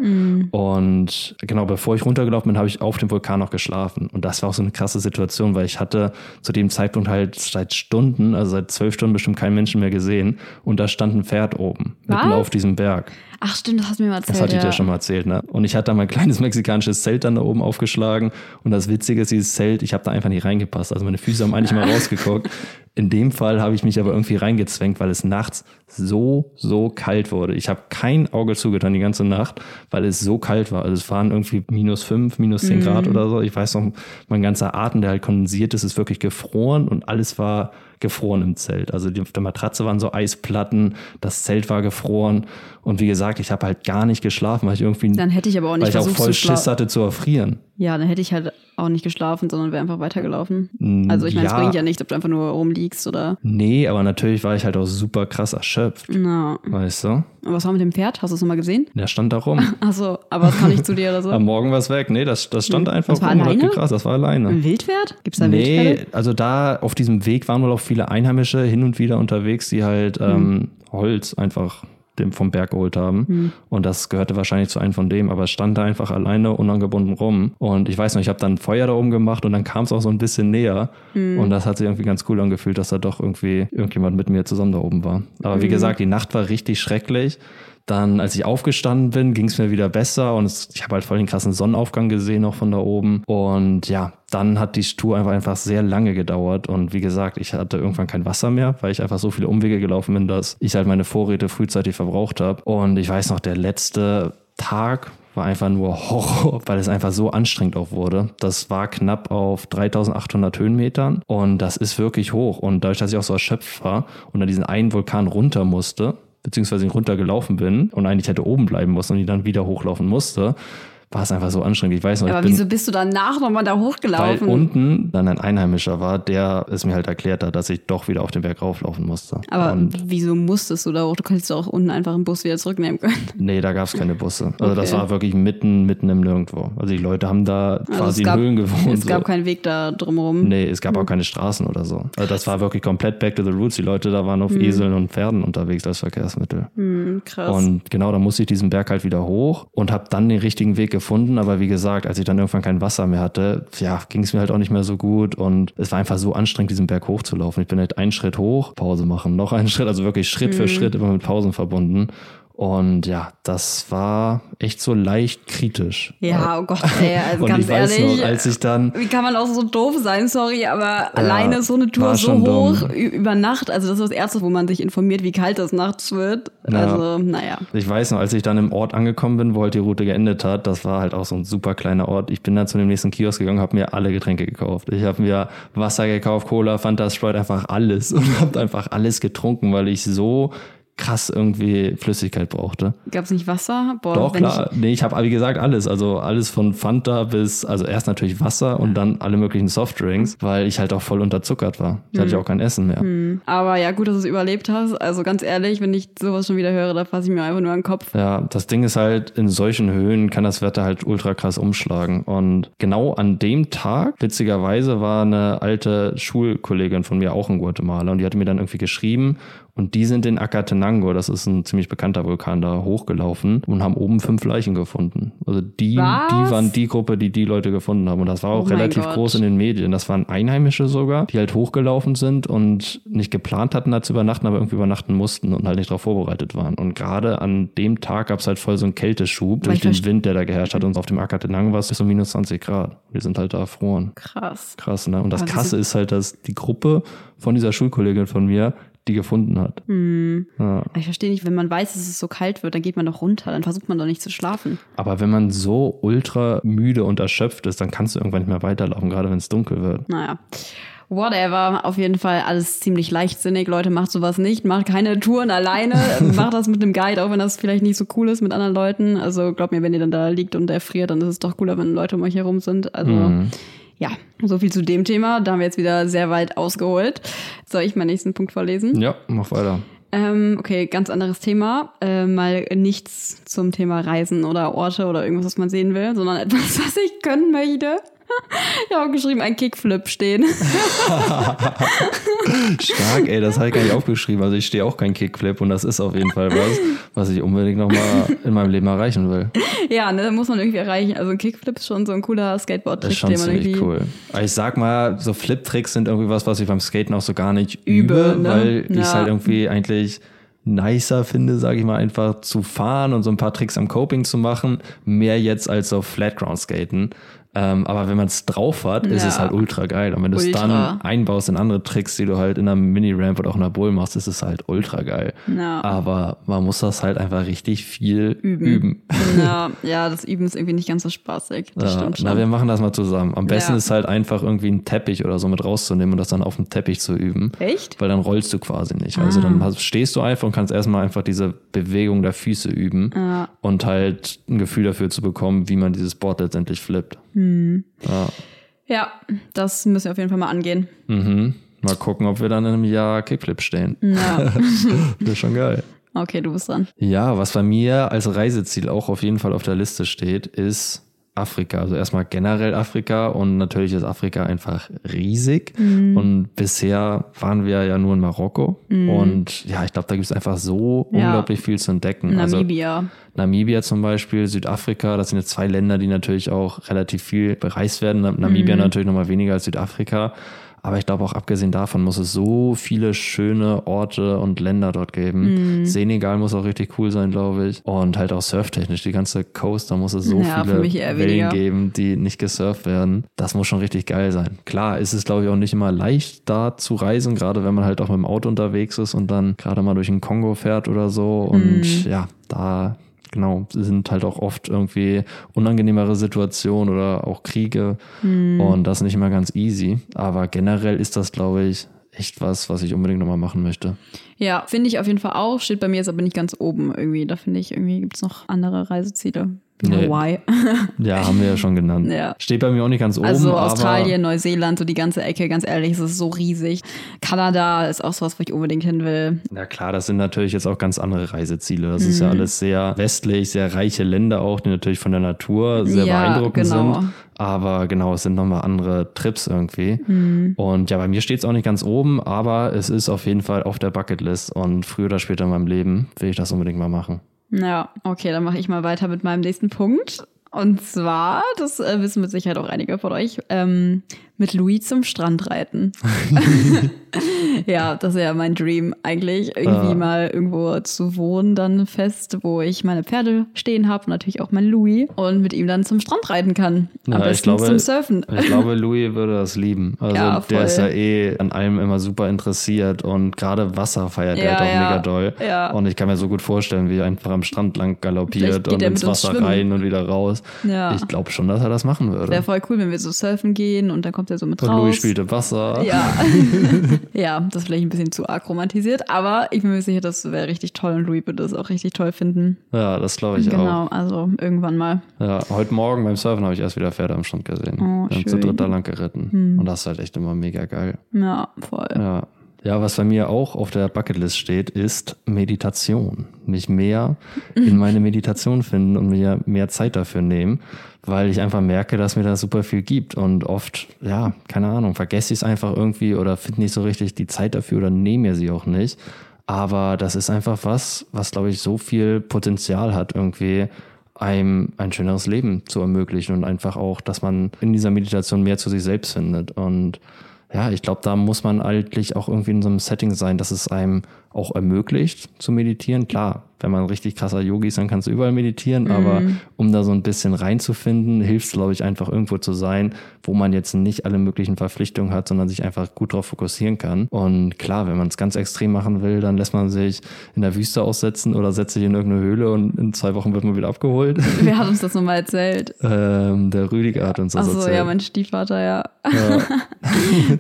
Und genau, bevor ich runtergelaufen bin, habe ich auf dem Vulkan noch geschlafen. Und das war auch so eine krasse Situation, weil ich hatte zu dem Zeitpunkt halt seit Stunden, also seit zwölf Stunden bestimmt keinen Menschen mehr gesehen. Und da stand ein Pferd oben, mitten auf diesem Berg. Ach stimmt, das hast du mir mal erzählt. Das hatte ich ja. dir schon mal erzählt, ne? Und ich hatte da mein kleines mexikanisches Zelt dann da oben aufgeschlagen. Und das Witzige ist, dieses Zelt, ich habe da einfach nicht reingepasst. Also meine Füße haben eigentlich mal rausgeguckt. In dem Fall habe ich mich aber irgendwie reingezwängt, weil es nachts so, so kalt wurde. Ich habe kein Auge zugetan die ganze Nacht, weil es so kalt war. Also es waren irgendwie minus fünf, minus zehn Grad oder so. Ich weiß noch, mein ganzer Atem, der halt kondensiert ist, ist wirklich gefroren und alles war gefroren im Zelt. Also die, auf der Matratze waren so Eisplatten, das Zelt war gefroren. Und wie gesagt, ich habe halt gar nicht geschlafen, weil ich irgendwie Dann hätte ich aber auch nicht weil ich auch voll. Schiss hatte zu erfrieren. Ja, dann hätte ich halt auch nicht geschlafen, sondern wäre einfach weitergelaufen. Also ich meine, es Mm, ja. bringt ja nichts, ob du einfach nur rumliegst oder. Nee, aber natürlich war ich halt auch super krass erschöpft. Na. Weißt du? Und was war mit dem Pferd? Hast du es nochmal gesehen? Der stand da rum. Achso, aber es kam nicht zu dir oder so. Am Morgen war es weg. Nee, das, das stand einfach Das war rum alleine? gekratzt. Das war alleine. Ein Wildpferd? Gibt's da Nee, Wildpferde? also da auf diesem Weg waren wohl auch viele Einheimische hin und wieder unterwegs, die halt Mhm. ähm, Holz einfach dem vom Berg geholt haben. Mhm. Und das gehörte wahrscheinlich zu einem von dem, aber es stand da einfach alleine unangebunden rum. Und ich weiß noch, ich habe dann Feuer da oben gemacht und dann kam es auch so ein bisschen näher. Mhm. Und das hat sich irgendwie ganz cool angefühlt, dass da doch irgendwie irgendjemand mit mir zusammen da oben war. Aber Mhm. wie gesagt, die Nacht war richtig schrecklich. Dann, als ich aufgestanden bin, ging es mir wieder besser und es, ich habe halt voll den krassen Sonnenaufgang gesehen, auch von da oben. Und ja, dann hat die Tour einfach, einfach sehr lange gedauert. Und wie gesagt, ich hatte irgendwann kein Wasser mehr, weil ich einfach so viele Umwege gelaufen bin, dass ich halt meine Vorräte frühzeitig verbraucht habe. Und ich weiß noch, der letzte Tag war einfach nur Horror, weil es einfach so anstrengend auch wurde. Das war knapp auf 3800 Höhenmetern und das ist wirklich hoch. Und dadurch, dass ich auch so erschöpft war und an diesen einen Vulkan runter musste, beziehungsweise runtergelaufen bin und eigentlich hätte oben bleiben müssen und die dann wieder hochlaufen musste, war es einfach so anstrengend. Ich weiß noch, Aber bin, wieso bist du danach nochmal da weil hochgelaufen? unten dann ein Einheimischer war, der es mir halt erklärt hat, dass ich doch wieder auf den Berg rauflaufen musste. Aber und wieso musstest du da hoch? Du könntest doch auch unten einfach einen Bus wieder zurücknehmen können. nee, da gab es keine Busse. Also das Okay. war wirklich mitten, mitten im Nirgendwo. Also die Leute haben da Also quasi gab, in Höhlen gewohnt. Es gab so. keinen Weg da drumherum. Nee, es gab auch keine Straßen oder so. Also das war wirklich komplett back to the roots. Die Leute da waren auf Eseln und Pferden unterwegs als Verkehrsmittel. Hm, krass. Und genau, da musste ich diesen Berg halt wieder hoch und habe dann den richtigen Weg gefunden. Aber wie gesagt, als ich dann irgendwann kein Wasser mehr hatte, ja, ging es mir halt auch nicht mehr so gut. Und es war einfach so anstrengend, diesen Berg hochzulaufen. Ich bin halt einen Schritt hoch, Pause machen, noch einen Schritt, also wirklich Schritt für Schritt immer mit Pausen verbunden. Und ja, das war echt so leicht kritisch. ja, oh Gott, ey, also und ganz ich weiß ehrlich. noch, als ich dann wie kann man auch so doof sein, sorry, aber alleine so eine Tour so hoch dumm. über Nacht, also das ist das Erste, wo man sich informiert, wie kalt das nachts wird. Also, naja. Ich weiß noch, als ich dann im Ort angekommen bin, wo halt die Route geendet hat, das war halt auch so ein super kleiner Ort. Ich bin dann zu dem nächsten Kiosk gegangen, habe mir alle Getränke gekauft. Ich habe mir Wasser gekauft, Cola, Fanta, Sprite, einfach alles und habe einfach alles getrunken, weil ich so krass irgendwie Flüssigkeit brauchte. Gab es nicht Wasser? Boah, Doch, klar. Nee, ich habe wie gesagt alles. Also alles von Fanta bis, also erst natürlich Wasser und dann alle möglichen Softdrinks, weil ich halt auch voll unterzuckert war. Ich Mhm. hatte ja auch kein Essen mehr. Ich, aber ja, gut, dass du es überlebt hast. Also ganz ehrlich, wenn ich sowas schon wieder höre, da fasse ich mir einfach nur an den Kopf. Ja, das Ding ist halt, in solchen Höhen kann das Wetter halt ultra krass umschlagen. Und genau an dem Tag, witzigerweise, war eine alte Schulkollegin von mir auch in Guatemala und die hatte mir dann irgendwie geschrieben und die sind in Acatenango, das ist ein ziemlich bekannter Vulkan, da hochgelaufen und haben oben fünf Leichen gefunden. Also die, Was? die waren die Gruppe, die die Leute gefunden haben. Und das war auch Oh relativ Gott. groß in den Medien. Das waren Einheimische sogar, die halt hochgelaufen sind und nicht geplant hatten, da zu übernachten, aber irgendwie übernachten mussten und halt nicht darauf vorbereitet waren. Und gerade an dem Tag gab es halt voll so einen Kälteschub durch den Wind, der da geherrscht hat. Und auf dem Acatenango war es bis um minus 20 Grad. Wir sind halt da erfroren. Krass. Krass, ne? Und das Krasse ist halt, dass die Gruppe von dieser Schulkollegin von mir die gefunden hat. Hm. Ja. Ich verstehe nicht, wenn man weiß, dass es so kalt wird, dann geht man doch runter, dann versucht man doch nicht zu schlafen. Aber wenn man so ultra müde und erschöpft ist, dann kannst du irgendwann nicht mehr weiterlaufen, gerade wenn es dunkel wird. Naja. Whatever, auf jeden Fall alles ziemlich leichtsinnig. Leute, macht sowas nicht. Macht keine Touren alleine. macht das mit einem Guide, auch wenn das vielleicht nicht so cool ist mit anderen Leuten. Also glaubt mir, wenn ihr dann da liegt und erfriert, dann ist es doch cooler, wenn Leute um euch herum sind. Also ja, so viel zu dem Thema. Da haben wir jetzt wieder sehr weit ausgeholt. Soll ich meinen nächsten Punkt vorlesen? Ja, mach weiter. Ähm, okay, ganz anderes Thema. Äh, mal nichts zum Thema Reisen oder Orte oder irgendwas, was man sehen will, sondern etwas, was ich können möchte. Ich habe auch geschrieben, ein Kickflip stehen. Stark, ey, das habe ich gar nicht aufgeschrieben. Also ich stehe auch kein Kickflip und das ist auf jeden Fall was, was ich unbedingt nochmal in meinem Leben erreichen will. ja, ne, muss man irgendwie erreichen. Also ein Kickflip ist schon so ein cooler Das Skateboard-Trick, ist schon den man irgendwie cool. Aber ich sag mal, so Flip-Tricks sind irgendwie was, was ich beim Skaten auch so gar nicht Übe, übe, ne? weil ich es Ja. halt irgendwie eigentlich nicer finde, sage ich mal, einfach zu fahren und so ein paar Tricks am Coping zu machen, mehr jetzt als auf Flatground skaten. Ähm, aber wenn man es drauf hat, ist Ja. es halt ultra geil. Und wenn du es dann einbaust in andere Tricks, die du halt in einer Mini-Ramp oder auch in einer Bowl machst, ist es halt ultra geil. Ja. Aber man muss das halt einfach richtig viel üben. Ja, ja, das Üben ist irgendwie nicht ganz so spaßig. Das Ja, stimmt na, wir schon. machen das mal zusammen. Am besten ist halt einfach irgendwie einen Teppich oder so mit rauszunehmen und das dann auf dem Teppich zu üben. Echt? Weil dann rollst du quasi nicht. Also dann hast, stehst du einfach und kannst erstmal einfach diese Bewegung der Füße üben und halt ein Gefühl dafür zu bekommen, wie man dieses Board letztendlich flippt. Ja, das müssen wir auf jeden Fall mal angehen. Mhm. Mal gucken, ob wir dann in einem Jahr Kickflip stehen. Ja. Das ist schon geil. Okay, du bist dran. Ja, was bei mir als Reiseziel auch auf jeden Fall auf der Liste steht, ist Afrika. Also erstmal generell Afrika und natürlich ist Afrika einfach riesig. Mhm. Und bisher waren wir ja nur in Marokko. Und ja, ich glaube, da gibt es einfach so Ja. unglaublich viel zu entdecken. Also Namibia. Namibia zum Beispiel, Südafrika, das sind jetzt zwei Länder, die natürlich auch relativ viel bereist werden. Nam- Namibia natürlich nochmal weniger als Südafrika. Aber ich glaube auch abgesehen davon muss es so viele schöne Orte und Länder dort geben. Senegal muss auch richtig cool sein, glaube ich. Und halt auch surftechnisch, die ganze Coast, da muss es so Ja, viele Wellen geben, die nicht gesurft werden. Das muss schon richtig geil sein. Klar, ist es glaube ich auch nicht immer leicht da zu reisen, gerade wenn man halt auch mit dem Auto unterwegs ist und dann gerade mal durch den Kongo fährt oder so. Und Mhm. ja, da genau, sind halt auch oft irgendwie unangenehmere Situationen oder auch Kriege und das ist nicht immer ganz easy. Aber generell ist das, glaube ich, echt was, was ich unbedingt nochmal machen möchte. Ja, finde ich auf jeden Fall auch. Steht bei mir jetzt aber nicht ganz oben irgendwie. Da finde ich, irgendwie gibt es noch andere Reiseziele. Nee. Hawaii. Ja, haben wir ja schon genannt. Ja. Steht bei mir auch nicht ganz oben. Also Australien, Neuseeland, so die ganze Ecke, ganz ehrlich, es ist so riesig. Kanada ist auch sowas, wo ich unbedingt hin will. Ja klar, das sind natürlich jetzt auch ganz andere Reiseziele. Das ist Mhm. ja alles sehr westlich, sehr reiche Länder auch, die natürlich von der Natur sehr Ja, beeindruckend genau. sind. Aber genau, es sind nochmal andere Trips irgendwie. Mhm. Und ja, bei mir steht es auch nicht ganz oben, aber es ist auf jeden Fall auf der Bucketlist und früher oder später in meinem Leben will ich das unbedingt mal machen. Ja, okay, dann mache ich mal weiter mit meinem nächsten Punkt. Und zwar, das äh, wissen mit Sicherheit auch einige von euch, ähm, mit Louis zum Strand reiten. ja, das ist ja mein Dream eigentlich, irgendwie Ah. mal irgendwo zu wohnen, dann fest, wo ich meine Pferde stehen habe und natürlich auch mein Louis und mit ihm dann zum Strand reiten kann. Am Ja, ich besten glaube- zum Surfen. Ich glaube, Louis würde das lieben. Also Ja, der ist ja eh an allem immer super interessiert und gerade Wasser feiert er Ja, halt auch mega doll. Und ich kann mir so gut vorstellen, wie er einfach am Strand lang galoppiert und er ins Wasser rein und wieder raus. Ich glaube schon, dass er das machen würde. Wäre voll cool, wenn wir so surfen gehen und dann kommt er so mit und raus. Louis spielt im Wasser. Ja. ja, das ist vielleicht ein bisschen zu arg romantisiert, aber ich bin mir sicher, das wäre richtig toll und Louis würde das auch richtig toll finden. Ja, das glaube ich genau, auch. also irgendwann mal. Ja, heute Morgen beim Surfen habe ich erst wieder Pferde am Strand gesehen. Oh, Wir haben zu. Hm. dritt da lang geritten. Und das ist halt echt immer mega geil. Ja, voll. Ja. Ja, was bei mir auch auf der Bucketlist steht, ist Meditation. Mich mehr in meine Meditation finden und mir mehr Zeit dafür nehmen, weil ich einfach merke, dass mir das super viel gibt. Und oft, ja, keine Ahnung, vergesse ich es einfach irgendwie oder finde nicht so richtig die Zeit dafür oder nehme mir sie auch nicht. Aber das ist einfach was, was, glaube ich, so viel Potenzial hat, irgendwie einem ein schöneres Leben zu ermöglichen und einfach auch, dass man in dieser Meditation mehr zu sich selbst findet. Und ja, ich glaube, da muss man eigentlich auch irgendwie in so einem Setting sein, dass es einem auch ermöglicht zu meditieren. Klar, wenn man richtig krasser Yogi ist, dann kannst du überall meditieren, aber um da so ein bisschen reinzufinden, hilft es, glaube ich, einfach irgendwo zu sein, wo man jetzt nicht alle möglichen Verpflichtungen hat, sondern sich einfach gut darauf fokussieren kann. Und klar, wenn man es ganz extrem machen will, dann lässt man sich in der Wüste aussetzen oder setzt sich in irgendeine Höhle und in zwei Wochen wird man wieder abgeholt. Wer hat uns das nochmal erzählt? ähm, der Rüdiger hat uns das Achso, erzählt. ja, mein Stiefvater, ja.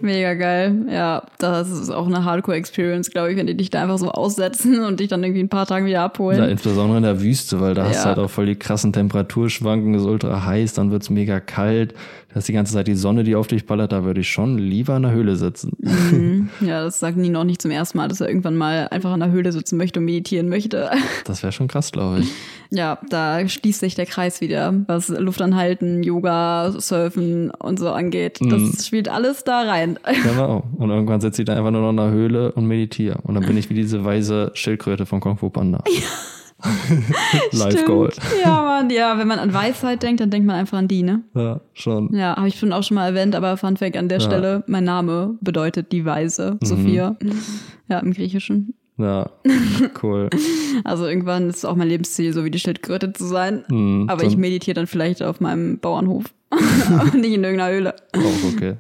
Mega geil. Ja, das ist auch eine Hardcore-Experience, glaube ich, wenn die dich da einfach so aussetzen und dich dann irgendwie ein paar Tage wieder abholen. Ja, insbesondere in der Wüste, weil da hast Ja. du halt auch voll die krassen Temperaturschwankungen, ist ultra heiß, dann wird's mega kalt, da ist die ganze Zeit die Sonne, die auf dich ballert, da würde ich schon lieber in der Höhle sitzen. Ja, das sagt Nino auch nicht zum ersten Mal, dass er irgendwann mal einfach in der Höhle sitzen möchte und meditieren möchte. Das wäre schon krass, glaube ich. Ja, da schließt sich der Kreis wieder, was Luftanhalten, Yoga, Surfen und so angeht. Das Mhm. spielt alles da rein. Genau. Und irgendwann sitze ich da einfach nur noch in der Höhle und meditiere. Und dann bin ich wie diese weise Schildkröte von Kung Fu Panda. Live. Gold. Ja, Mann, ja, wenn man an Weisheit denkt, dann denkt man einfach an die, ne? Ja, schon. Ja, habe ich schon auch schon mal erwähnt, aber Fun Fact an der Stelle, mein Name bedeutet die Weise, Mhm. Sophia. Ja, im Griechischen. Ja, cool. Also irgendwann ist es auch mein Lebensziel, so wie die Schildkröte zu sein. Mhm, aber ich meditiere dann vielleicht auf meinem Bauernhof. und nicht in irgendeiner Höhle. Auch okay.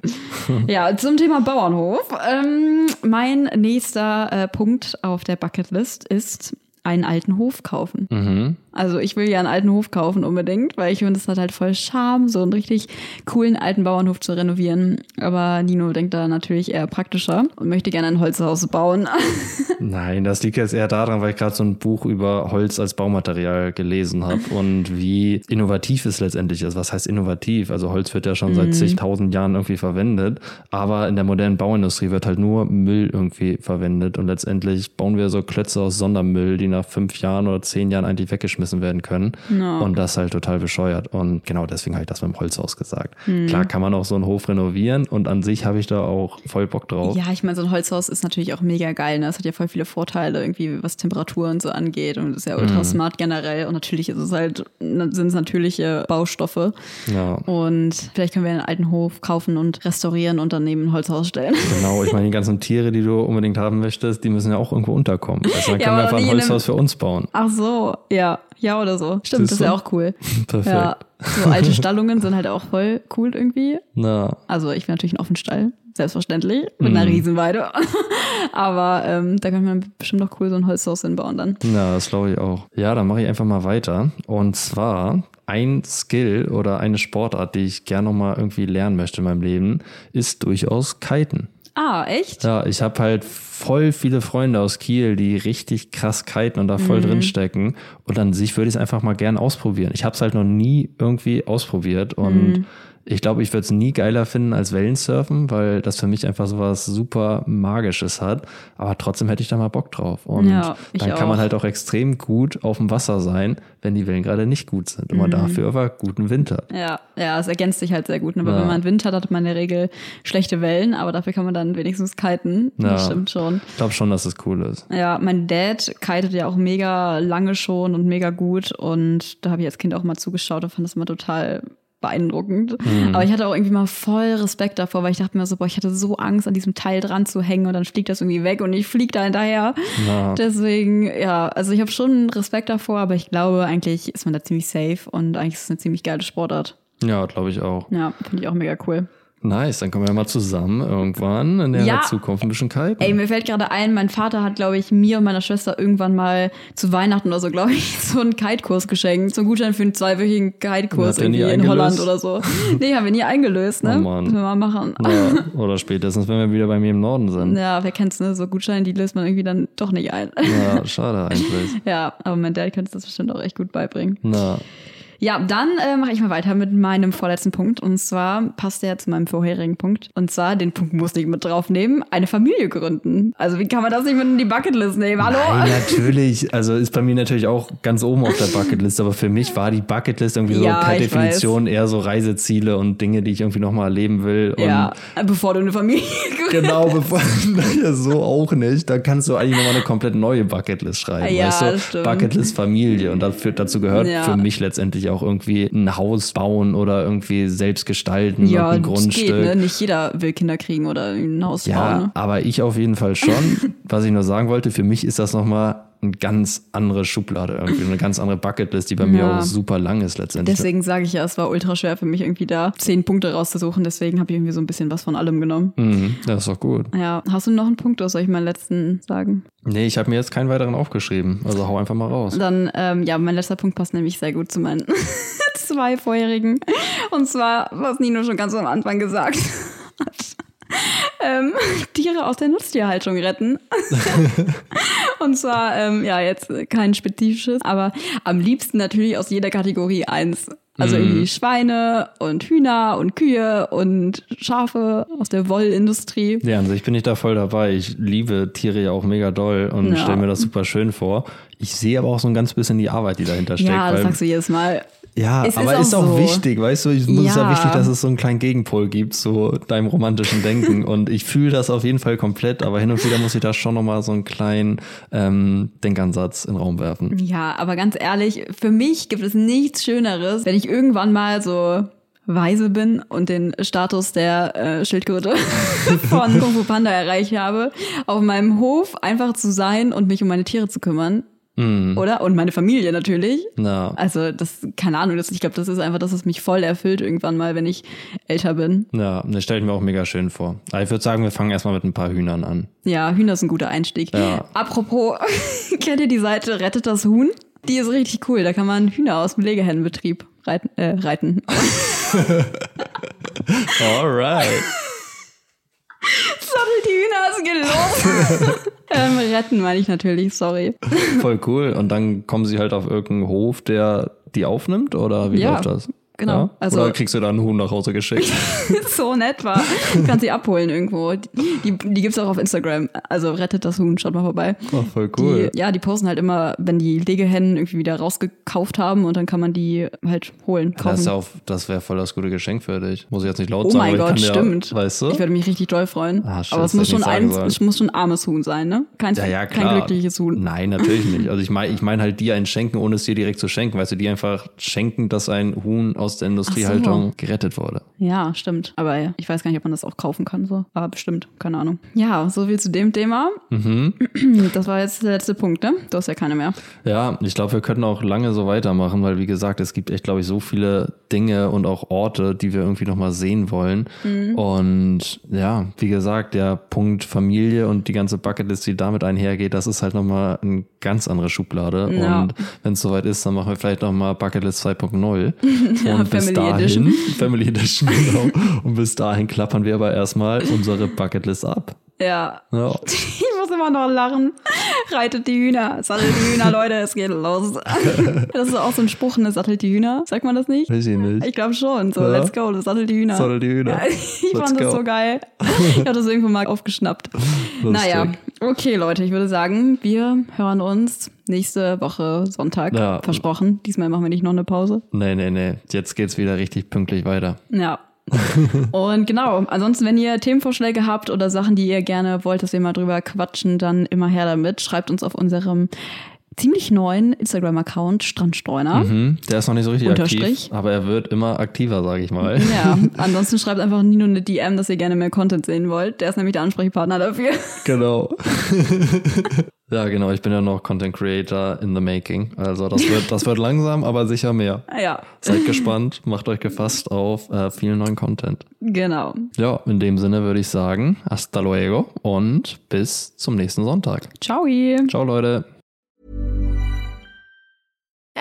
Ja, zum Thema Bauernhof. Ähm, mein nächster äh, Punkt auf der Bucketlist ist einen alten Hof kaufen. Mhm. Also ich will ja einen alten Hof kaufen unbedingt, weil ich finde, es hat halt voll Charme, so einen richtig coolen alten Bauernhof zu renovieren. Aber Nino denkt da natürlich eher praktischer und möchte gerne ein Holzhaus bauen. Nein, das liegt jetzt eher daran, weil ich gerade so ein Buch über Holz als Baumaterial gelesen habe und wie innovativ es letztendlich ist. Was heißt innovativ? Also Holz wird ja schon Mhm. seit zigtausend Jahren irgendwie verwendet, aber in der modernen Bauindustrie wird halt nur Müll irgendwie verwendet und letztendlich bauen wir so Klötze aus Sondermüll, die nach fünf Jahren oder zehn Jahren eigentlich weggeschmissen werden können und das halt total bescheuert und genau deswegen habe ich das mit dem Holzhaus gesagt. Mhm. Klar kann man auch so einen Hof renovieren und an sich habe ich da auch voll Bock drauf. Ja, ich meine, so ein Holzhaus ist natürlich auch mega geil. Ne? Es hat ja voll viele Vorteile, irgendwie was Temperatur und so angeht. Und ist ja ultra smart generell. Und natürlich ist es halt, sind es natürliche Baustoffe. Ja. Und vielleicht können wir einen alten Hof kaufen und restaurieren und dann neben ein Holzhaus stellen. Genau, ich meine, die ganzen Tiere, die du unbedingt haben möchtest, die müssen ja auch irgendwo unterkommen. Also dann Ja, können wir aber einfach ein Holzhaus für uns bauen. Ach so, ja. Ja, oder so. Stimmt, Siehst das ist ja du? auch cool. Perfekt. Ja, so alte Stallungen sind halt auch voll cool irgendwie. Na, Also ich will natürlich einen offenen Stall. selbstverständlich, mit einer Riesenweide. Aber ähm, da kann man bestimmt auch cool so ein Holzhaus hinbauen dann. Ja, das glaube ich auch. Ja, dann mache ich einfach mal weiter. Und zwar ein Skill oder eine Sportart, die ich gerne noch mal irgendwie lernen möchte in meinem Leben, ist durchaus Kiten. Ah, echt? Ja, ich habe halt voll viele Freunde aus Kiel, die richtig krass kiten und da voll drin stecken. Und an sich würde ich es einfach mal gern ausprobieren. Ich habe es halt noch nie irgendwie ausprobiert und ich glaube, ich würde es nie geiler finden als Wellensurfen, weil das für mich einfach so was super Magisches hat. Aber trotzdem hätte ich da mal Bock drauf. Und Ja, dann kann man auch. halt auch extrem gut auf dem Wasser sein, wenn die Wellen gerade nicht gut sind. Und man dafür aber guten hat. Ja, ja, es ergänzt sich halt sehr gut. ne? Aber Ja. wenn man Wind hat, hat man in der Regel schlechte Wellen, aber dafür kann man dann wenigstens kiten. Das Ja. stimmt schon. Ich glaube schon, dass es cool ist. Ja, mein Dad kitet ja auch mega lange schon und mega gut. Und da habe ich als Kind auch mal zugeschaut und fand das immer total beeindruckend. Mhm. Aber ich hatte auch irgendwie mal voll Respekt davor, weil ich dachte mir so, boah, ich hatte so Angst, an diesem Teil dran zu hängen und dann fliegt das irgendwie weg und ich flieg da hinterher. Ja. Deswegen, ja, also ich habe schon Respekt davor, aber ich glaube, eigentlich ist man da ziemlich safe und eigentlich ist es eine ziemlich geile Sportart. Ja, glaube ich auch. Ja, finde ich auch mega cool. Nice, dann können wir mal zusammen irgendwann in der Ja. Zukunft ein bisschen kiten. Ey, mir fällt gerade ein, mein Vater hat, glaube ich, mir und meiner Schwester irgendwann mal zu Weihnachten oder so, glaube ich, so einen Kite-Kurs geschenkt. So einen Gutschein für einen zweiwöchigen Kite-Kurs irgendwie in eingelöst? Holland oder so. Nee, haben wir nie eingelöst, ne? Oh Mann. Müssen wir mal machen. Ja, oder spätestens, wenn wir wieder bei mir im Norden sind. Ja, wer kennt's, ne? So Gutscheine, die löst man irgendwie dann doch nicht ein. Ja, schade eigentlich. Ja, aber mein Dad könnte das bestimmt auch echt gut beibringen. Na, Ja, dann äh, mache ich mal weiter mit meinem vorletzten Punkt. Und zwar passt der zu meinem vorherigen Punkt. Und zwar, den Punkt musste ich mit draufnehmen, eine Familie gründen. Also wie kann man das nicht mit in die Bucketlist nehmen? Hallo? Nein, natürlich. Also ist bei mir natürlich auch ganz oben auf der Bucketlist, aber für mich war die Bucketlist irgendwie Ja, so per Definition eher so Reiseziele und Dinge, die ich irgendwie nochmal erleben will. Und Ja, bevor du eine Familie gründest. Genau, bevor ja, so auch nicht. Da kannst du eigentlich nochmal eine komplett neue Bucketlist schreiben. Ja, weißt du? Bucketlist Familie. Und dafür, dazu gehört Ja. für mich letztendlich auch irgendwie ein Haus bauen oder irgendwie selbst gestalten Ja, ein Grundstück. geht, ne? Nicht jeder will Kinder kriegen oder ein Haus Ja, bauen. Ne? aber ich auf jeden Fall schon. Was ich nur sagen wollte, für mich ist das nochmal eine ganz andere Schublade irgendwie, eine ganz andere Bucketlist, die bei mir Ja. auch super lang ist letztendlich. Deswegen sage ich ja, es war ultra schwer für mich irgendwie da zehn Punkte rauszusuchen. Deswegen habe ich irgendwie so ein bisschen was von allem genommen. Mhm, das ist doch gut. Ja, hast du noch einen Punkt oder soll ich meinen letzten sagen? Nee, ich habe mir jetzt keinen weiteren aufgeschrieben. Also hau einfach mal raus. Dann, ähm, ja, mein letzter Punkt passt nämlich sehr gut zu meinen zwei vorherigen. Und zwar, was Nino schon ganz am Anfang gesagt hat. Ähm, Tiere aus der Nutztierhaltung retten. Und zwar, ähm, ja, jetzt kein spezifisches, aber am liebsten natürlich aus jeder Kategorie eins. Also irgendwie Schweine und Hühner und Kühe und Schafe aus der Wollindustrie. Ja, an sich bin ich da voll dabei. Ich liebe Tiere ja auch mega doll und Ja. stelle mir das super schön vor. Ich sehe aber auch so ein ganz bisschen die Arbeit, die dahinter steckt. Ja, das sagst du jedes Mal. Ja, Es aber ist ist auch auch, so. wichtig, weißt du, ich es ja Ja. wichtig, dass es so einen kleinen Gegenpol gibt zu deinem romantischen Denken. Und ich fühle das auf jeden Fall komplett, aber hin und wieder muss ich da schon nochmal so einen kleinen ähm, Denkansatz in den Raum werfen. Ja, aber ganz ehrlich, für mich gibt es nichts Schöneres, wenn ich irgendwann mal so weise bin und den Status der äh, Schildkröte von Kung Fu Panda erreicht habe, auf meinem Hof einfach zu sein und mich um meine Tiere zu kümmern. Oder? Und meine Familie natürlich. Na, Also, das, keine Ahnung, das, ich glaube, das ist einfach das, was mich voll erfüllt irgendwann mal, wenn ich älter bin. ja, das stelle ich mir auch mega schön vor. Aber ich würde sagen, wir fangen erstmal mit ein paar Hühnern an. Ja, Hühner ist ein guter Einstieg. Ja. Apropos, kennt ihr die Seite Rettet das Huhn? Die ist richtig cool. Da kann man Hühner aus dem Legehennenbetrieb reiten. Äh, reiten. Alright. Sorry, die Hühner, geht los. ähm, retten meine ich natürlich, sorry. Voll cool. Und dann kommen sie halt auf irgendeinen Hof, der die aufnimmt? Oder wie Ja, läuft das? Genau. Ja? Also- oder kriegst du da einen Huhn nach Hause geschickt? so nett war. Du kannst sie abholen irgendwo. Die, die, die gibt's auch auf Instagram. Also rettet das Huhn, schaut mal vorbei. Oh, voll cool. Die, ja, die posten halt immer, wenn die Legehennen irgendwie wieder rausgekauft haben und dann kann man die halt holen, Das, kaufen. ist ja auch- das wäre voll das gute Geschenk für dich. Muss ich jetzt nicht laut Oh sagen, mein aber Gott, stimmt. Ja, weißt du? Ich würde mich richtig doll freuen. Ah, shit, Aber es das muss schon, ein, es muss schon ein armes Huhn sein, ne? Kein, Ja, ja, kein glückliches Huhn. Nein, natürlich nicht. Also ich meine ich mein halt dir ein Schenken, ohne es dir direkt zu schenken. Weißt du, die einfach schenken, dass ein Huhn aus der Industriehaltung gerettet wurde. Ja, stimmt. Aber ja, ich weiß gar nicht, ob man das auch kaufen kann. So. Aber bestimmt, keine Ahnung. Ja, so viel zu dem Thema. Mhm. Das war jetzt der letzte Punkt, ne? Du hast ja keine mehr. Ja, ich glaube, wir könnten auch lange so weitermachen, weil wie gesagt, es gibt echt, glaube ich, so viele Dinge und auch Orte, die wir irgendwie nochmal sehen wollen. Mhm. Und ja, wie gesagt, der Punkt Familie und die ganze Bucketlist, die damit einhergeht, das ist halt nochmal eine ganz andere Schublade. Ja. Und wenn es soweit ist, dann machen wir vielleicht nochmal Bucketlist 2.0. ja, und bis Family dahin, Edition. Family Edition, genau. und bis dahin klappern wir aber erstmal unsere Bucketlist ab. Ja. ja. Ich muss immer noch lachen. Reitet die Hühner. Sattelt die Hühner, Leute, es geht los. Das ist auch so ein Spruch, ne? Sattelt die Hühner. Sagt man das nicht? Weiß ich nicht. Ich glaube schon. So, ja. let's go, sattelt die Hühner. Sattelt die Hühner. Ja, ich let's fand go. das so geil. Ich habe das irgendwo mal aufgeschnappt. Lustig. Naja, okay, Leute, ich würde sagen, wir hören uns nächste Woche Sonntag. Ja. Versprochen. Diesmal machen wir nicht noch eine Pause. Nee, nee, nee. Jetzt geht's wieder richtig pünktlich weiter. Ja und genau, ansonsten, wenn ihr Themenvorschläge habt oder Sachen, die ihr gerne wollt, dass wir mal drüber quatschen, dann immer her damit. Schreibt uns auf unserem ziemlich neuen Instagram-Account Strandstreuner. Mhm, der ist noch nicht so richtig aktiv, aber er wird immer aktiver, sage ich mal. Ja, ansonsten schreibt einfach Nino eine DM, dass ihr gerne mehr Content sehen wollt. Der ist nämlich der Ansprechpartner dafür. Genau. Ja, genau. Ich bin ja noch Content Creator in the making. Also das wird, das wird langsam, aber sicher mehr. Ja. Seid gespannt, macht euch gefasst auf äh, viel neuen Content. Genau. Ja, in dem Sinne würde ich sagen, hasta luego und bis zum nächsten Sonntag. Ciao. Ciao, Leute.